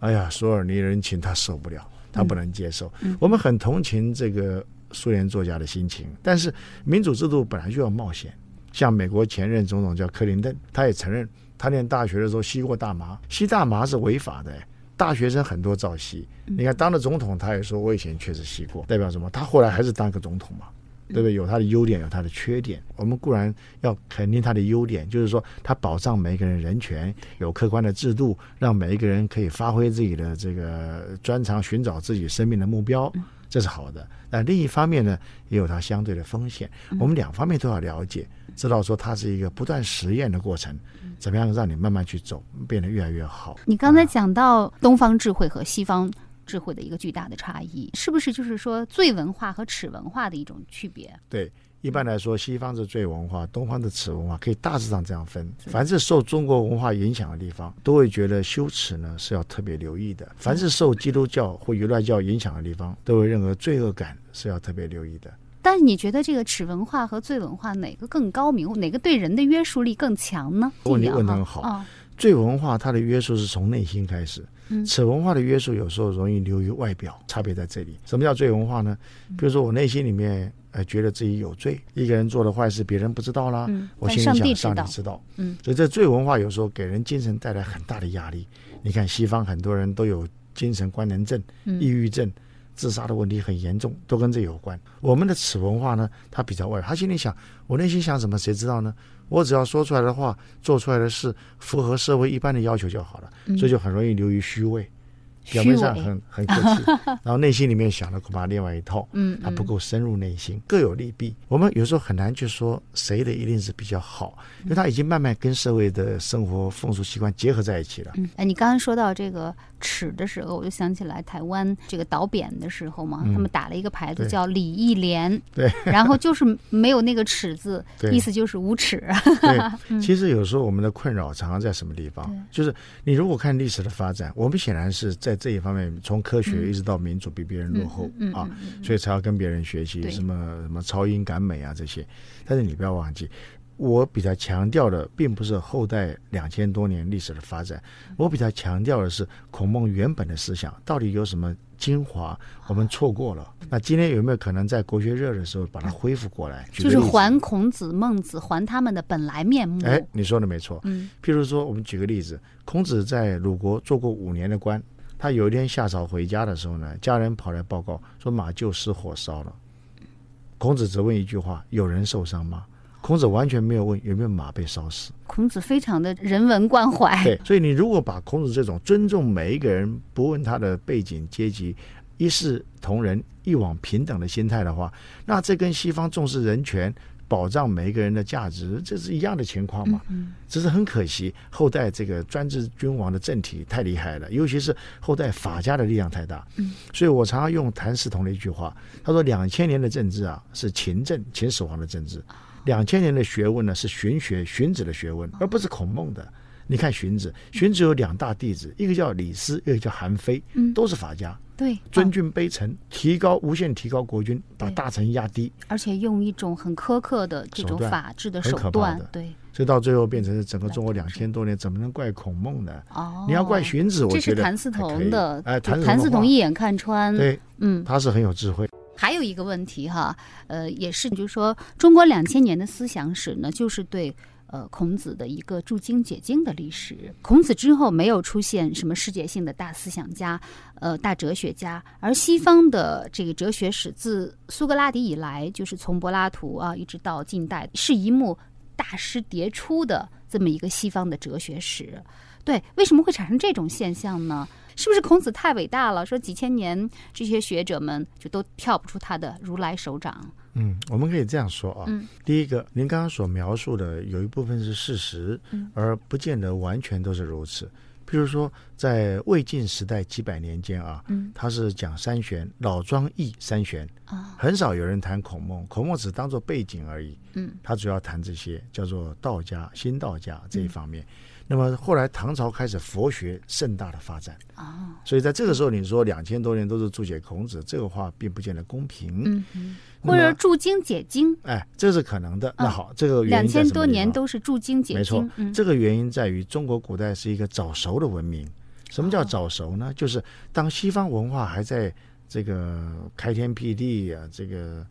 Speaker 2: 哎呀，索尔尼人情他受不了，他不能接受。我们很同情这个苏联作家的心情，但是民主制度本来就要冒险。像美国前任总统叫克林顿，他也承认，他念大学的时候吸过大麻，吸大麻是违法的。大学生很多照吸，你看当了总统，他也说我以前确实吸过，代表什么？他后来还是当个总统嘛。对不对？有他的优点，有他的缺点。我们固然要肯定他的优点，就是说他保障每一个人人权，有客观的制度，让每一个人可以发挥自己的这个专长，寻找自己生命的目标，这是好的。但另一方面呢，也有它相对的风险。我们两方面都要了解，知道说它是一个不断实验的过程，怎么样让你慢慢去走，变得越来越好。
Speaker 1: 你刚才讲到东方智慧和西方智慧的一个巨大的差异，是不是就是说最文化和耻文化的一种区别？
Speaker 2: 对，一般来说，西方是醉文化，东方的耻文化，可以大致上这样分。凡是受中国文化影响的地方，都会觉得羞耻呢是要特别留意的；凡是受基督教或犹太教影响的地方，都会认为罪恶感是要特别留意的。
Speaker 1: 但是你觉得这个耻文化和罪文化哪个更高明，哪个对人的约束力更强呢？
Speaker 2: 问题问得很好。
Speaker 1: 啊
Speaker 2: 罪文化它的约束是从内心开始，
Speaker 1: 嗯
Speaker 2: 耻文化的约束有时候容易流于外表，差别在这里。什么叫罪文化呢？比如说我内心里面呃觉得自己有罪，一个人做的坏事别人不知道啦，
Speaker 1: 嗯
Speaker 2: 我心里想上帝知道，
Speaker 1: 嗯，
Speaker 2: 所以这罪文化有时候给人精神带来很大的压力。你看西方很多人都有精神官能症、
Speaker 1: 嗯
Speaker 2: 抑郁症。自杀的问题很严重，都跟这有关。我们的耻文化呢，它比较外，他心里想，我内心想什么，谁知道呢？我只要说出来的话，做出来的事符合社会一般的要求就好了，所以就很容易流于虚伪，表面上很很客气，然后内心里面想的恐怕另外一套，
Speaker 1: 嗯
Speaker 2: 它不够深入内心，各有利弊。我们有时候很难去说谁的一定是比较好，因为他已经慢慢跟社会的生活风俗习惯结合在一起了。
Speaker 1: 嗯，哎，你刚刚说到这个尺的时候，我就想起来台湾这个倒扁的时候嘛，
Speaker 2: 嗯
Speaker 1: 他们打了一个牌子叫“李义廉”，
Speaker 2: 对，
Speaker 1: 然后就是没有那个尺字，意思就是无耻。
Speaker 2: 对，其实有时候我们的困扰常常在什么地方？就是你如果看历史的发展，我们显然是在这一方面，从科学一直到民主比别人落后啊所以才要跟别人学习什么什么超英赶美啊这些。但是你不要忘记，我比较强调的并不是后代两千多年历史的发展，我比较强调的是孔孟原本的思想到底有什么精华我们错过了。那今天有没有可能在国学热的时候把它恢复过来？
Speaker 1: 就是还孔子、孟子还他们的本来面目。
Speaker 2: 哎，你说的没错。
Speaker 1: 嗯
Speaker 2: 譬如说，我们举个例子，孔子在鲁国做过五年的官，他有一天下朝回家的时候呢，家人跑来报告说马厩失火烧了。孔子只问一句话：有人受伤吗？孔子完全没有问有没有马被烧死。
Speaker 1: 孔子非常的人文关怀。
Speaker 2: 对，所以你如果把孔子这种尊重每一个人，不问他的背景阶级，一视同仁、一往平等的心态的话，那这跟西方重视人权、保障每一个人的价值，这是一样的情况嘛？
Speaker 1: 嗯
Speaker 2: 只是很可惜，后代这个专制君王的政体太厉害了，尤其是后代法家的力量太大。
Speaker 1: 嗯，
Speaker 2: 所以我常常用谭嗣同的一句话，他说：“两千年的政治啊，是秦政，秦始皇的政治；两千年的学问呢，是荀学，荀子的学问，而不是孔孟的。”你看荀子，荀子有两大弟子，一个叫李斯，一个叫韩非，
Speaker 1: 嗯
Speaker 2: 都是法家，
Speaker 1: 对，
Speaker 2: 尊
Speaker 1: 哦
Speaker 2: 君卑臣，提高无限提高国君，把大臣压低，
Speaker 1: 而且用一种很苛刻的这种法治的
Speaker 2: 很
Speaker 1: 手段对，
Speaker 2: 所以到最后变成是整个中国两千多年，怎么能怪孔孟呢？
Speaker 1: 哦，
Speaker 2: 你要怪荀子，我
Speaker 1: 这
Speaker 2: 觉得这
Speaker 1: 是谭嗣同的，
Speaker 2: 哎，谭
Speaker 1: 谭嗣同
Speaker 2: 一
Speaker 1: 一眼看穿，
Speaker 2: 对，
Speaker 1: 嗯，
Speaker 2: 他是很有智慧。
Speaker 1: 还有一个问题哈，呃，也是就是说，中国两千年的思想史呢，就是对呃孔子的一个注经解经的历史。孔子之后没有出现什么世界性的大思想家，呃，大哲学家，而西方的这个哲学史自苏格拉底以来，就是从柏拉图啊一直到近代，是一幕大师迭出的这么一个西方的哲学史。对，为什么会产生这种现象呢？是不是孔子太伟大了？说几千年这些学者们就都跳不出他的如来手掌。
Speaker 2: 嗯，我们可以这样说啊。
Speaker 1: 嗯
Speaker 2: 第一个，您刚刚所描述的有一部分是事实，
Speaker 1: 嗯
Speaker 2: 而不见得完全都是如此。譬如说，在魏晋时代几百年间啊，
Speaker 1: 嗯
Speaker 2: 他是讲三玄，老庄易三玄，
Speaker 1: 啊
Speaker 2: 很少有人谈孔孟，孔孟只当做背景而已。
Speaker 1: 嗯
Speaker 2: 他主要谈这些叫做道家、新道家这一方面。那么后来唐朝开始佛学盛大的发展，
Speaker 1: 啊
Speaker 2: 所以在这个时候，你说两千多年都是注解孔子，这个话并不见得公平。
Speaker 1: 嗯嗯，或者注经解经，
Speaker 2: 哎，这是可能的。那
Speaker 1: 嗯
Speaker 2: 好，这个原
Speaker 1: 两千多年都是注经解
Speaker 2: 没错这个原因在于中国古代是一个早熟的文明。什么叫
Speaker 1: 哦。
Speaker 2: 早熟呢？就是当西方文化还在这个开天辟地啊，这个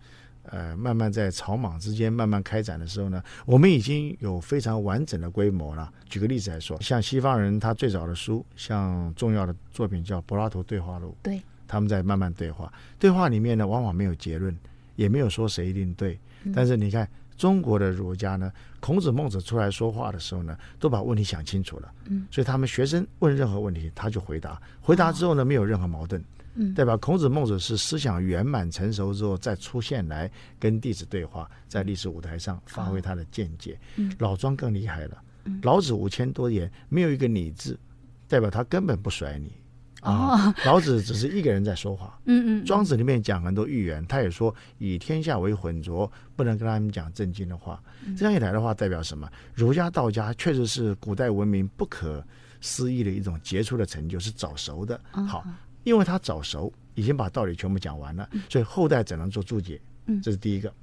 Speaker 2: 呃慢慢在草莽之间慢慢开展的时候呢，我们已经有非常完整的规模了。举个例子来说，像西方人他最早的书，像重要的作品叫《柏拉图对话录》，
Speaker 1: 对，
Speaker 2: 他们在慢慢对话，对话里面呢往往没有结论，也没有说谁一定对，
Speaker 1: 嗯
Speaker 2: 但是你看。中国的儒家呢，孔子、孟子出来说话的时候呢，都把问题想清楚了。
Speaker 1: 嗯，
Speaker 2: 所以他们学生问任何问题，他就回答。回答之后呢，没有任何矛盾。
Speaker 1: 嗯
Speaker 2: 代表孔子、孟子是思想圆满成熟之后再出现来跟弟子对话，在历史舞台上发挥他的见解。
Speaker 1: 嗯
Speaker 2: 老庄更厉害了
Speaker 1: 嗯，
Speaker 2: 老子五千多言没有一个你字，代表他根本不甩你啊。老子只是一个人在说话。
Speaker 1: 嗯嗯。
Speaker 2: 庄子里面讲很多寓言，他也说以天下为浑浊，不能跟他们讲正经的话。这样一来的话，代表什么？儒家、道家确实是古代文明不可思议的一种杰出的成就，是早熟的。好，因为他早熟，已经把道理全部讲完了，所以后代只能做注解。嗯，这是第一个。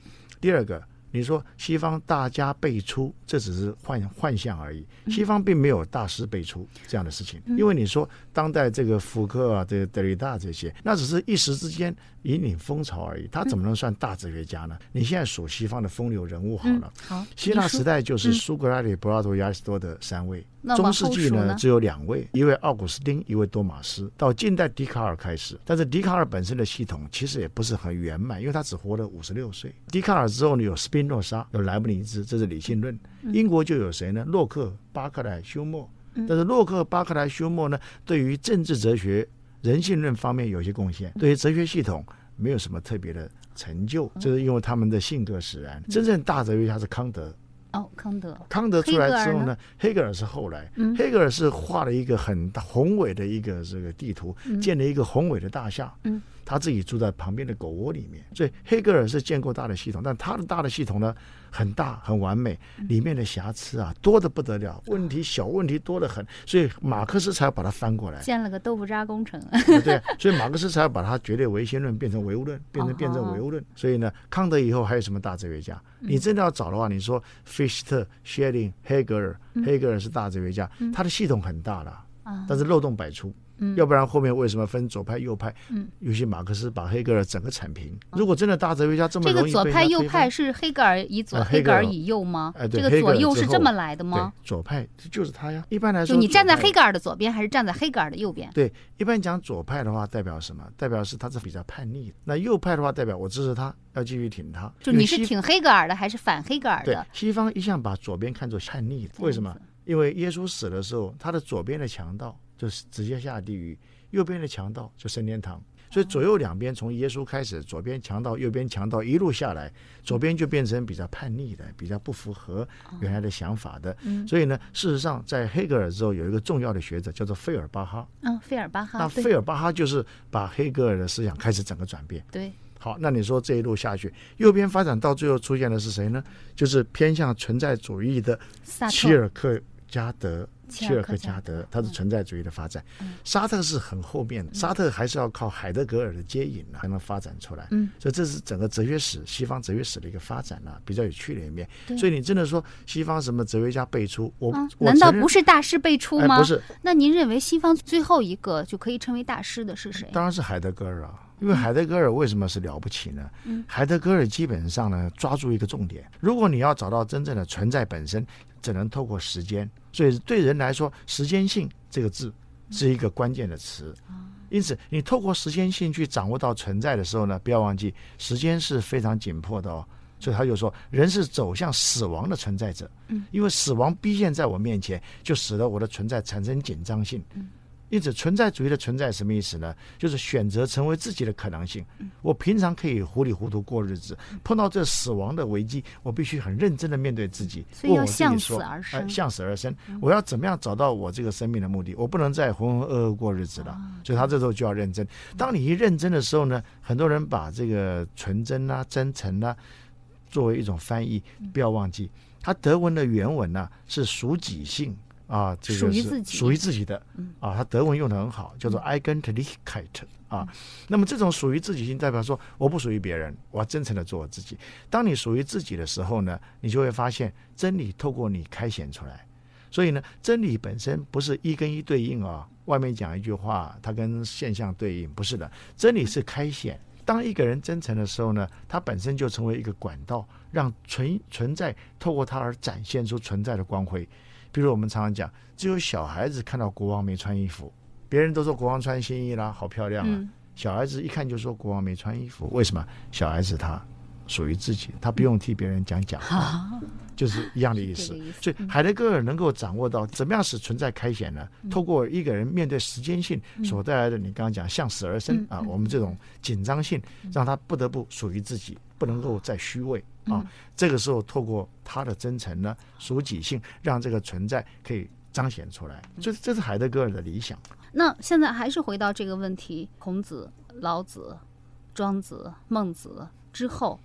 Speaker 2: 第二个。你说西方大家辈出，这只是幻幻象而已。西方并没有大师辈出这样的事情，因为你说当代这个福克啊、这个德里达这些，那只是一时之间引领风潮而已。他怎么能算大哲学家呢？你现在数西方的风流人物好了，
Speaker 1: 好，
Speaker 2: 希腊时代就是苏格拉底、柏拉图、亚里士多德三位。中世纪呢，只有两位，一位奥古斯丁，一位多马斯。到近代笛卡尔开始，但是笛卡尔本身的系统其实也不是很圆满，因为他只活了五十六岁。笛卡尔之后呢，有斯宾诺莎，有莱布尼兹，这是理性论。英国就有谁呢？洛克、巴克莱、休谟。但是洛克、巴克莱、休谟呢，对于政治哲学、人性论方面有些贡献，对于哲学系统没有什么特别的成就，这是因为他们的性格使然。真正大哲学家是康德。
Speaker 1: 哦，康德，
Speaker 2: 康德出来之后呢，黑格尔是后来，嗯黑格尔是画了一个很大宏伟的一个这个地图，建了一个宏伟的大厦。嗯。他自己住在旁边的狗窝里面，所以黑格尔是建构大的系统，但他的大的系统呢很大很完美，里面的瑕疵啊多的不得了，问题小问题多得很，所以马克思才要把它翻过来，
Speaker 1: 建了个豆腐渣工程。
Speaker 2: 对，所以马克思才要把它绝对唯心论变成唯物论，变成辩证唯物论。所以呢，康德以后还有什么大哲学家？你真的要找的话，你说费希特、谢林、黑格尔，黑格尔是大哲学家，他的系统很大了，但是漏洞百出。要不然后面为什么分左派右派？嗯，尤其马克思把黑格尔整个铲平。如果真的大哲学家这么
Speaker 1: 这个左派右派是黑格尔以左，黑格尔以右吗？
Speaker 2: 哎，
Speaker 1: 这个左右是这么来的吗？
Speaker 2: 左派就是他呀。一般来说，
Speaker 1: 就你站在黑格尔的左边，还是站在黑格尔的右边？
Speaker 2: 对，一般讲左派的话，代表什么？代表是他是比较叛逆的。那右派的话，代表我支持他，要继续挺他。
Speaker 1: 就你是挺黑格尔的，还是反黑格尔的？
Speaker 2: 西方一向把左边看作叛逆的，为什么？因为耶稣死的时候，他的左边的强盗就是直接下地狱。右边的强盗就升天堂，所以左右两边从耶稣开始，左边强盗，右边强盗一路下来，左边就变成比较叛逆的，比较不符合原来的想法的。所以呢，事实上在黑格尔之后有一个重要的学者叫做费尔巴哈。
Speaker 1: 嗯，费尔巴哈。
Speaker 2: 那费尔巴哈就是把黑格尔的思想开始整个转变。
Speaker 1: 对。
Speaker 2: 好，那你说这一路下去，右边发展到最后出现的是谁呢？就是偏向存在主义的齐尔克加德。切尔克加德，他是存在主义的发展。沙特是很后面，沙特还是要靠海德格尔的接引呢，才能发展出来。嗯，所以这是整个哲学史、西方哲学史的一个发展呢，比较有趣的一面。所以你真的说西方什么哲学家辈出，我
Speaker 1: 难道不是大师辈出吗？
Speaker 2: 不是。
Speaker 1: 那您认为西方最后一个就可以称为大师的是谁？
Speaker 2: 当然是海德格尔啊。因为海德格尔为什么是了不起呢？海德格尔基本上呢抓住一个重点，如果你要找到真正的存在本身，只能透过时间。所以对人来说，时间性这个字是一个关键的词。因此，你透过时间性去掌握到存在的时候呢，不要忘记时间是非常紧迫的哦。所以他就说，人是走向死亡的存在者。嗯，因为死亡逼现在我面前，就使得我的存在产生紧张性。嗯。因此，存在主义的存在什么意思呢？就是选择成为自己的可能性。我平常可以糊里糊涂过日子，碰到这死亡的危机，我必须很认真的面对自己，
Speaker 1: 问我自己说：
Speaker 2: 哎，向死而生，我要怎么样找到我这个生命的目的？我不能再浑浑噩噩过日子了。所以他这时候就要认真。当你一认真的时候呢，很多人把这个纯真啊、真诚啊作为一种翻译，不要忘记，他德文的原文呢是属己性。啊，这个是属于自己的，啊，他德文用的很好，叫做 Eigentlichkeit 啊。那么这种属于自己性，代表说我不属于别人，我要真诚的做我自己。当你属于自己的时候呢，你就会发现真理透过你开显出来。所以呢，真理本身不是一跟一对应啊。外面讲一句话，它跟现象对应，不是的。真理是开显。当一个人真诚的时候呢，他本身就成为一个管道，让存存在透过他而展现出存在的光辉。比如我们常常讲，只有小孩子看到国王没穿衣服，别人都说国王穿新衣啦，好漂亮啊。小孩子一看就说国王没穿衣服，为什么？小孩子他属于自己，他不用替别人讲假话，就是一样的意思。所以海德格尔能够掌握到怎么样使存在开显呢？透过一个人面对时间性所带来的，你刚刚讲向死而生啊，我们这种紧张性，让他不得不属于自己，不能够再虚伪。啊，这个时候透过他的真诚呢，属己性，让这个存在可以彰显出来。这这是海德格尔的理想。
Speaker 1: 那现在还是回到这个问题：孔子、老子、庄子、孟子之后，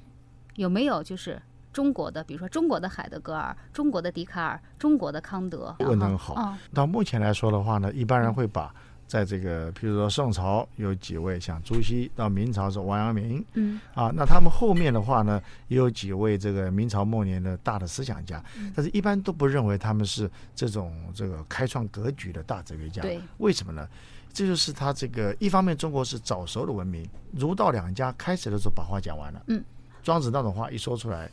Speaker 1: 有没有就是中国的，比如说中国的海德格尔、中国的笛卡尔、中国的康德？
Speaker 2: 问得很好。
Speaker 1: 哦
Speaker 2: 到目前来说的话呢，一般人会把在这个，譬如说宋朝有几位像朱熹，到明朝是王阳明
Speaker 1: 嗯
Speaker 2: 啊，那他们后面的话呢，也有几位这个明朝末年的大的思想家，
Speaker 1: 嗯
Speaker 2: 但是一般都不认为他们是这种这个开创格局的大哲学家。
Speaker 1: 对，
Speaker 2: 为什么呢？这就是他这个一方面，中国是早熟的文明，儒道两家开始的时候把话讲完了。
Speaker 1: 嗯，
Speaker 2: 庄子那种话一说出来，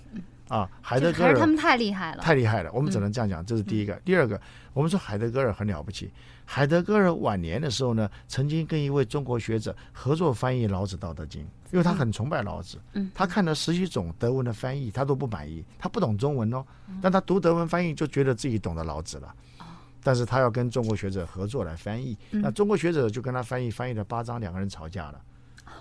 Speaker 2: 啊，海德格尔
Speaker 1: 他们太厉害了。
Speaker 2: 太厉害了，我们只能这样讲，这是第一个。第二个，我们说海德格尔很了不起。海德格尔晚年的时候呢，曾经跟一位中国学者合作翻译老子《道德经》，因为他很崇拜老子。
Speaker 1: 嗯，
Speaker 2: 他看了十几种德文的翻译，他都不满意。他不懂中文哦，但他读德文翻译就觉得自己懂得老子了。但是他要跟中国学者合作来翻译，那中国学者就跟他翻译，翻译了八章，两个人吵架了。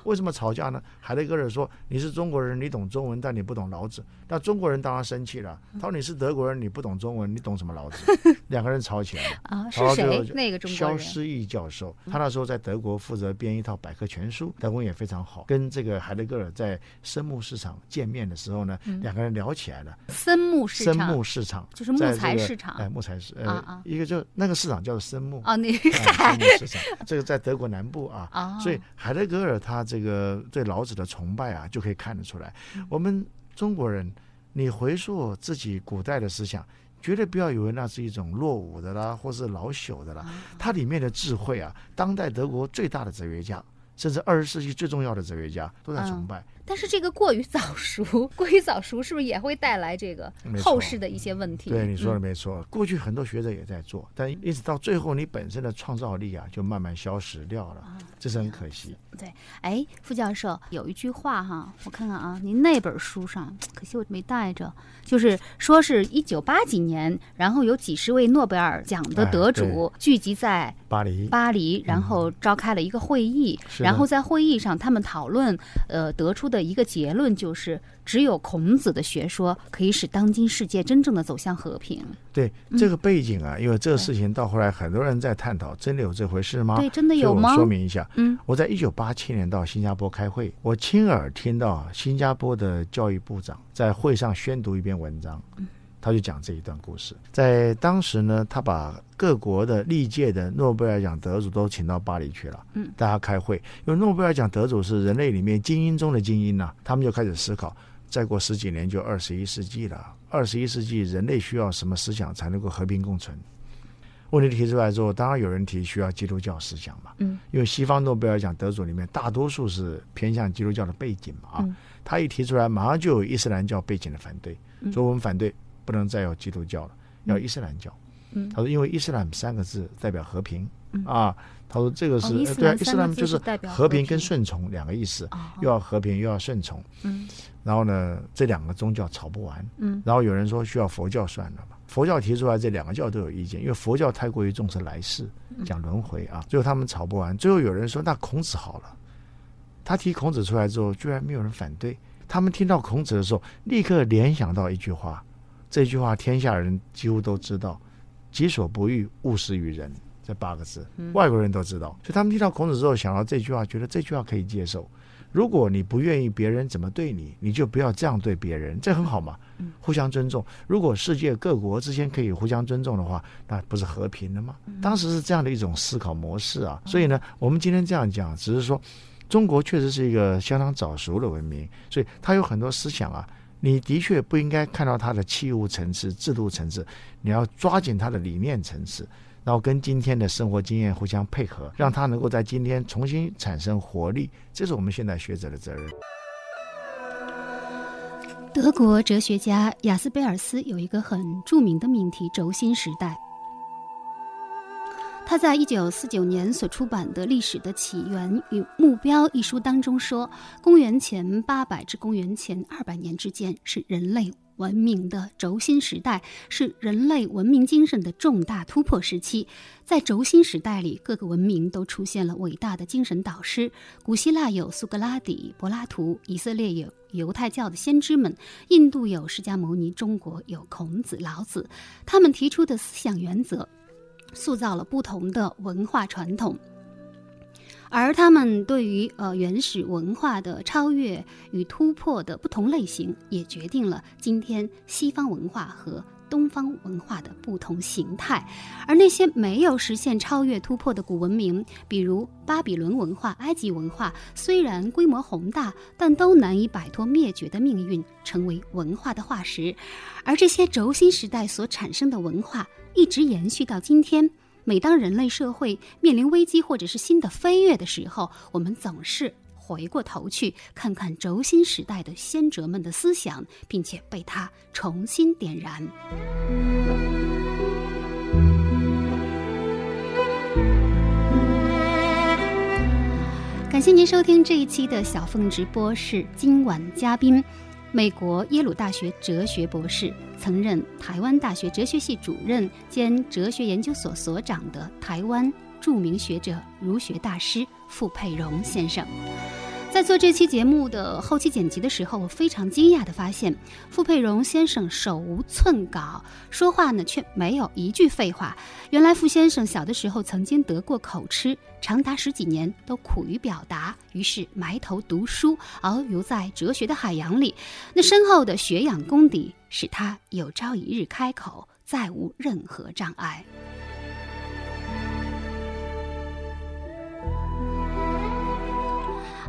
Speaker 2: 为什么吵架呢？海德格尔说：“你是中国人，你懂中文，但你不懂老子。”那中国人当然生气了。他说：“你是德国人，你不懂中文，你懂什么老子？”两个人吵起来了。
Speaker 1: 啊，是谁？那个中国人？
Speaker 2: 肖诗义教授，他那时候在德国负责编一套百科全书，德文也非常好。跟这个海德格尔在生木市场见面的时候呢，两个人聊起来了。
Speaker 1: 森木市
Speaker 2: 生
Speaker 1: 场
Speaker 2: 木市场
Speaker 1: 就是木材市场
Speaker 2: 哎，木材市，
Speaker 1: 啊啊
Speaker 2: 呃，一个就那个市场叫做生木。
Speaker 1: 哦，那
Speaker 2: 哎生木市场，这个在德国南部啊，
Speaker 1: 啊，
Speaker 2: 所以海德格尔他这个对老子的崇拜啊，就可以看得出来。
Speaker 1: 嗯
Speaker 2: 我们中国人，你回溯自己古代的思想，绝对不要以为那是一种落伍的啦，或是老朽的啦。
Speaker 1: 啊
Speaker 2: 它里面的智慧啊，当代德国最大的哲学家，甚至二十世纪最重要的哲学家都在崇拜。
Speaker 1: 但是这个过于早熟，过于早熟是不是也会带来这个后世的一些问题？
Speaker 2: 对你说的
Speaker 1: 嗯
Speaker 2: 没错，过去很多学者也在做，但一直到最后，你本身的创造力啊，就慢慢消失掉了，这是很可惜。
Speaker 1: 对哎，副教授有一句话哈，我看看啊，您那本书上，可惜我没带着，就是说是一九八几年，然后有几十位诺贝尔奖的
Speaker 2: 哎
Speaker 1: 得主聚集在
Speaker 2: 巴黎，
Speaker 1: 巴黎，然后召开了一个会议，
Speaker 2: 嗯
Speaker 1: 然后在会议上他们讨论，呃，得出的一个结论就是，只有孔子的学说可以使当今世界真正的走向和平。
Speaker 2: 对这个背景啊，因为这个事情到后来很多人在探讨，真的有这回事吗？
Speaker 1: 对，真的有吗？
Speaker 2: 说明一下，
Speaker 1: 嗯，
Speaker 2: 我在一九八七年到新加坡开会，我亲耳听到新加坡的教育部长在会上宣读一篇文章，
Speaker 1: 嗯
Speaker 2: 他就讲这一段故事。在当时呢，他把各国的历届的诺贝尔奖得主都请到巴黎去了，
Speaker 1: 嗯，
Speaker 2: 大家开会，因为诺贝尔奖得主是人类里面精英中的精英呐、他们就开始思考。再过十几年就二十一世纪了，二十一世纪人类需要什么思想才能够和平共存？问题提出来之后，当然有人提需要基督教思想嘛，
Speaker 1: 嗯，
Speaker 2: 因为西方诺贝尔奖得主里面大多数是偏向基督教的背景嘛，啊，
Speaker 1: 嗯
Speaker 2: 他一提出来，马上就有伊斯兰教背景的反对，
Speaker 1: 嗯
Speaker 2: 所以我们反对不能再有基督教了，要伊斯兰教。
Speaker 1: 嗯。
Speaker 2: 他说因为伊斯兰三个字代表和平、
Speaker 1: 嗯。
Speaker 2: 啊，他说这个是、对啊，伊斯
Speaker 1: 兰
Speaker 2: 就是和平。
Speaker 1: 平
Speaker 2: 跟顺从两个意思，
Speaker 1: 哦。
Speaker 2: 又要和平又要顺从。
Speaker 1: 嗯。
Speaker 2: 然后呢，这两个宗教吵不完，
Speaker 1: 嗯。
Speaker 2: 然后有人说需要佛教算了吧，佛教提出来，这两个教都有意见，因为佛教太过于重视来世，
Speaker 1: 嗯。
Speaker 2: 讲轮回啊，最后他们吵不完，最后有人说那孔子好了，他提孔子出来之后，居然没有人反对，他们听到孔子的时候，立刻联想到一句话，这句话天下人几乎都知道，己所不欲，勿施于人。这八个字，外国人都知道，所以他们听到孔子之后，想到这句话，觉得这句话可以接受。如果你不愿意别人怎么对你，你就不要这样对别人，这很好嘛，互相尊重。如果世界各国之间可以互相尊重的话，那不是和平了吗？当时是这样的一种思考模式啊。所以呢，我们今天这样讲，只是说中国确实是一个相当早熟的文明，所以它有很多思想啊。你的确不应该看到它的器物层次、制度层次，你要抓紧它的理念层次，然后跟今天的生活经验互相配合，让它能够在今天重新产生活力。这是我们现在学者的责任。
Speaker 1: 德国哲学家雅斯贝尔斯有一个很著名的命题——轴心时代。他在一九四九年所出版的《历史的起源与目标》一书当中说，公元前八百至公元前二百年之间是人类文明的轴心时代，是人类文明精神的重大突破时期。在轴心时代里，各个文明都出现了伟大的精神导师。古希腊有苏格拉底、柏拉图，以色列有犹太教的先知们，印度有释迦牟尼，中国有孔子、老子。他们提出的思想原则。塑造了不同的文化传统。而他们对于呃原始文化的超越与突破的不同类型，也决定了今天西方文化和东方文化的不同形态。而那些没有实现超越突破的古文明，比如巴比伦文化、埃及文化，虽然规模宏大，但都难以摆脱灭绝的命运，成为文化的化石。而这些轴心时代所产生的文化，一直延续到今天。每当人类社会面临危机或者是新的飞跃的时候，我们总是回过头去看看轴心时代的先哲们的思想，并且被他重新点燃。感谢您收听这一期的小凤直播室，今晚嘉宾。美国耶鲁大学哲学博士，曾任台湾大学哲学系主任兼哲学研究所所长的台湾著名学者、儒学大师傅佩荣先生。在做这期节目的后期剪辑的时候，我非常惊讶地发现，傅佩荣先生手无寸稿，说话呢却没有一句废话。原来傅先生小的时候曾经得过口吃，长达十几年都苦于表达，于是埋头读书，遨游在哲学的海洋里。那深厚的学养功底，使他有朝一日开口，再无任何障碍。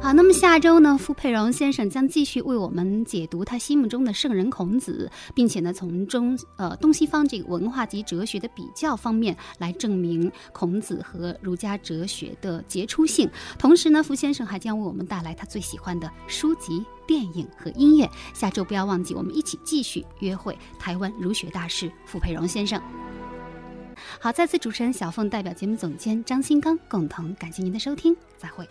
Speaker 1: 好，那么下周呢，傅佩荣先生将继续为我们解读他心目中的圣人孔子，并且呢，从中呃东西方这个文化及哲学的比较方面来证明孔子和儒家哲学的杰出性。同时呢，傅先生还将为我们带来他最喜欢的书籍、电影和音乐。下周不要忘记，我们一起继续约会台湾儒学大师傅佩荣先生。好，再次主持人小凤代表节目总监张新刚共同感谢您的收听，再会。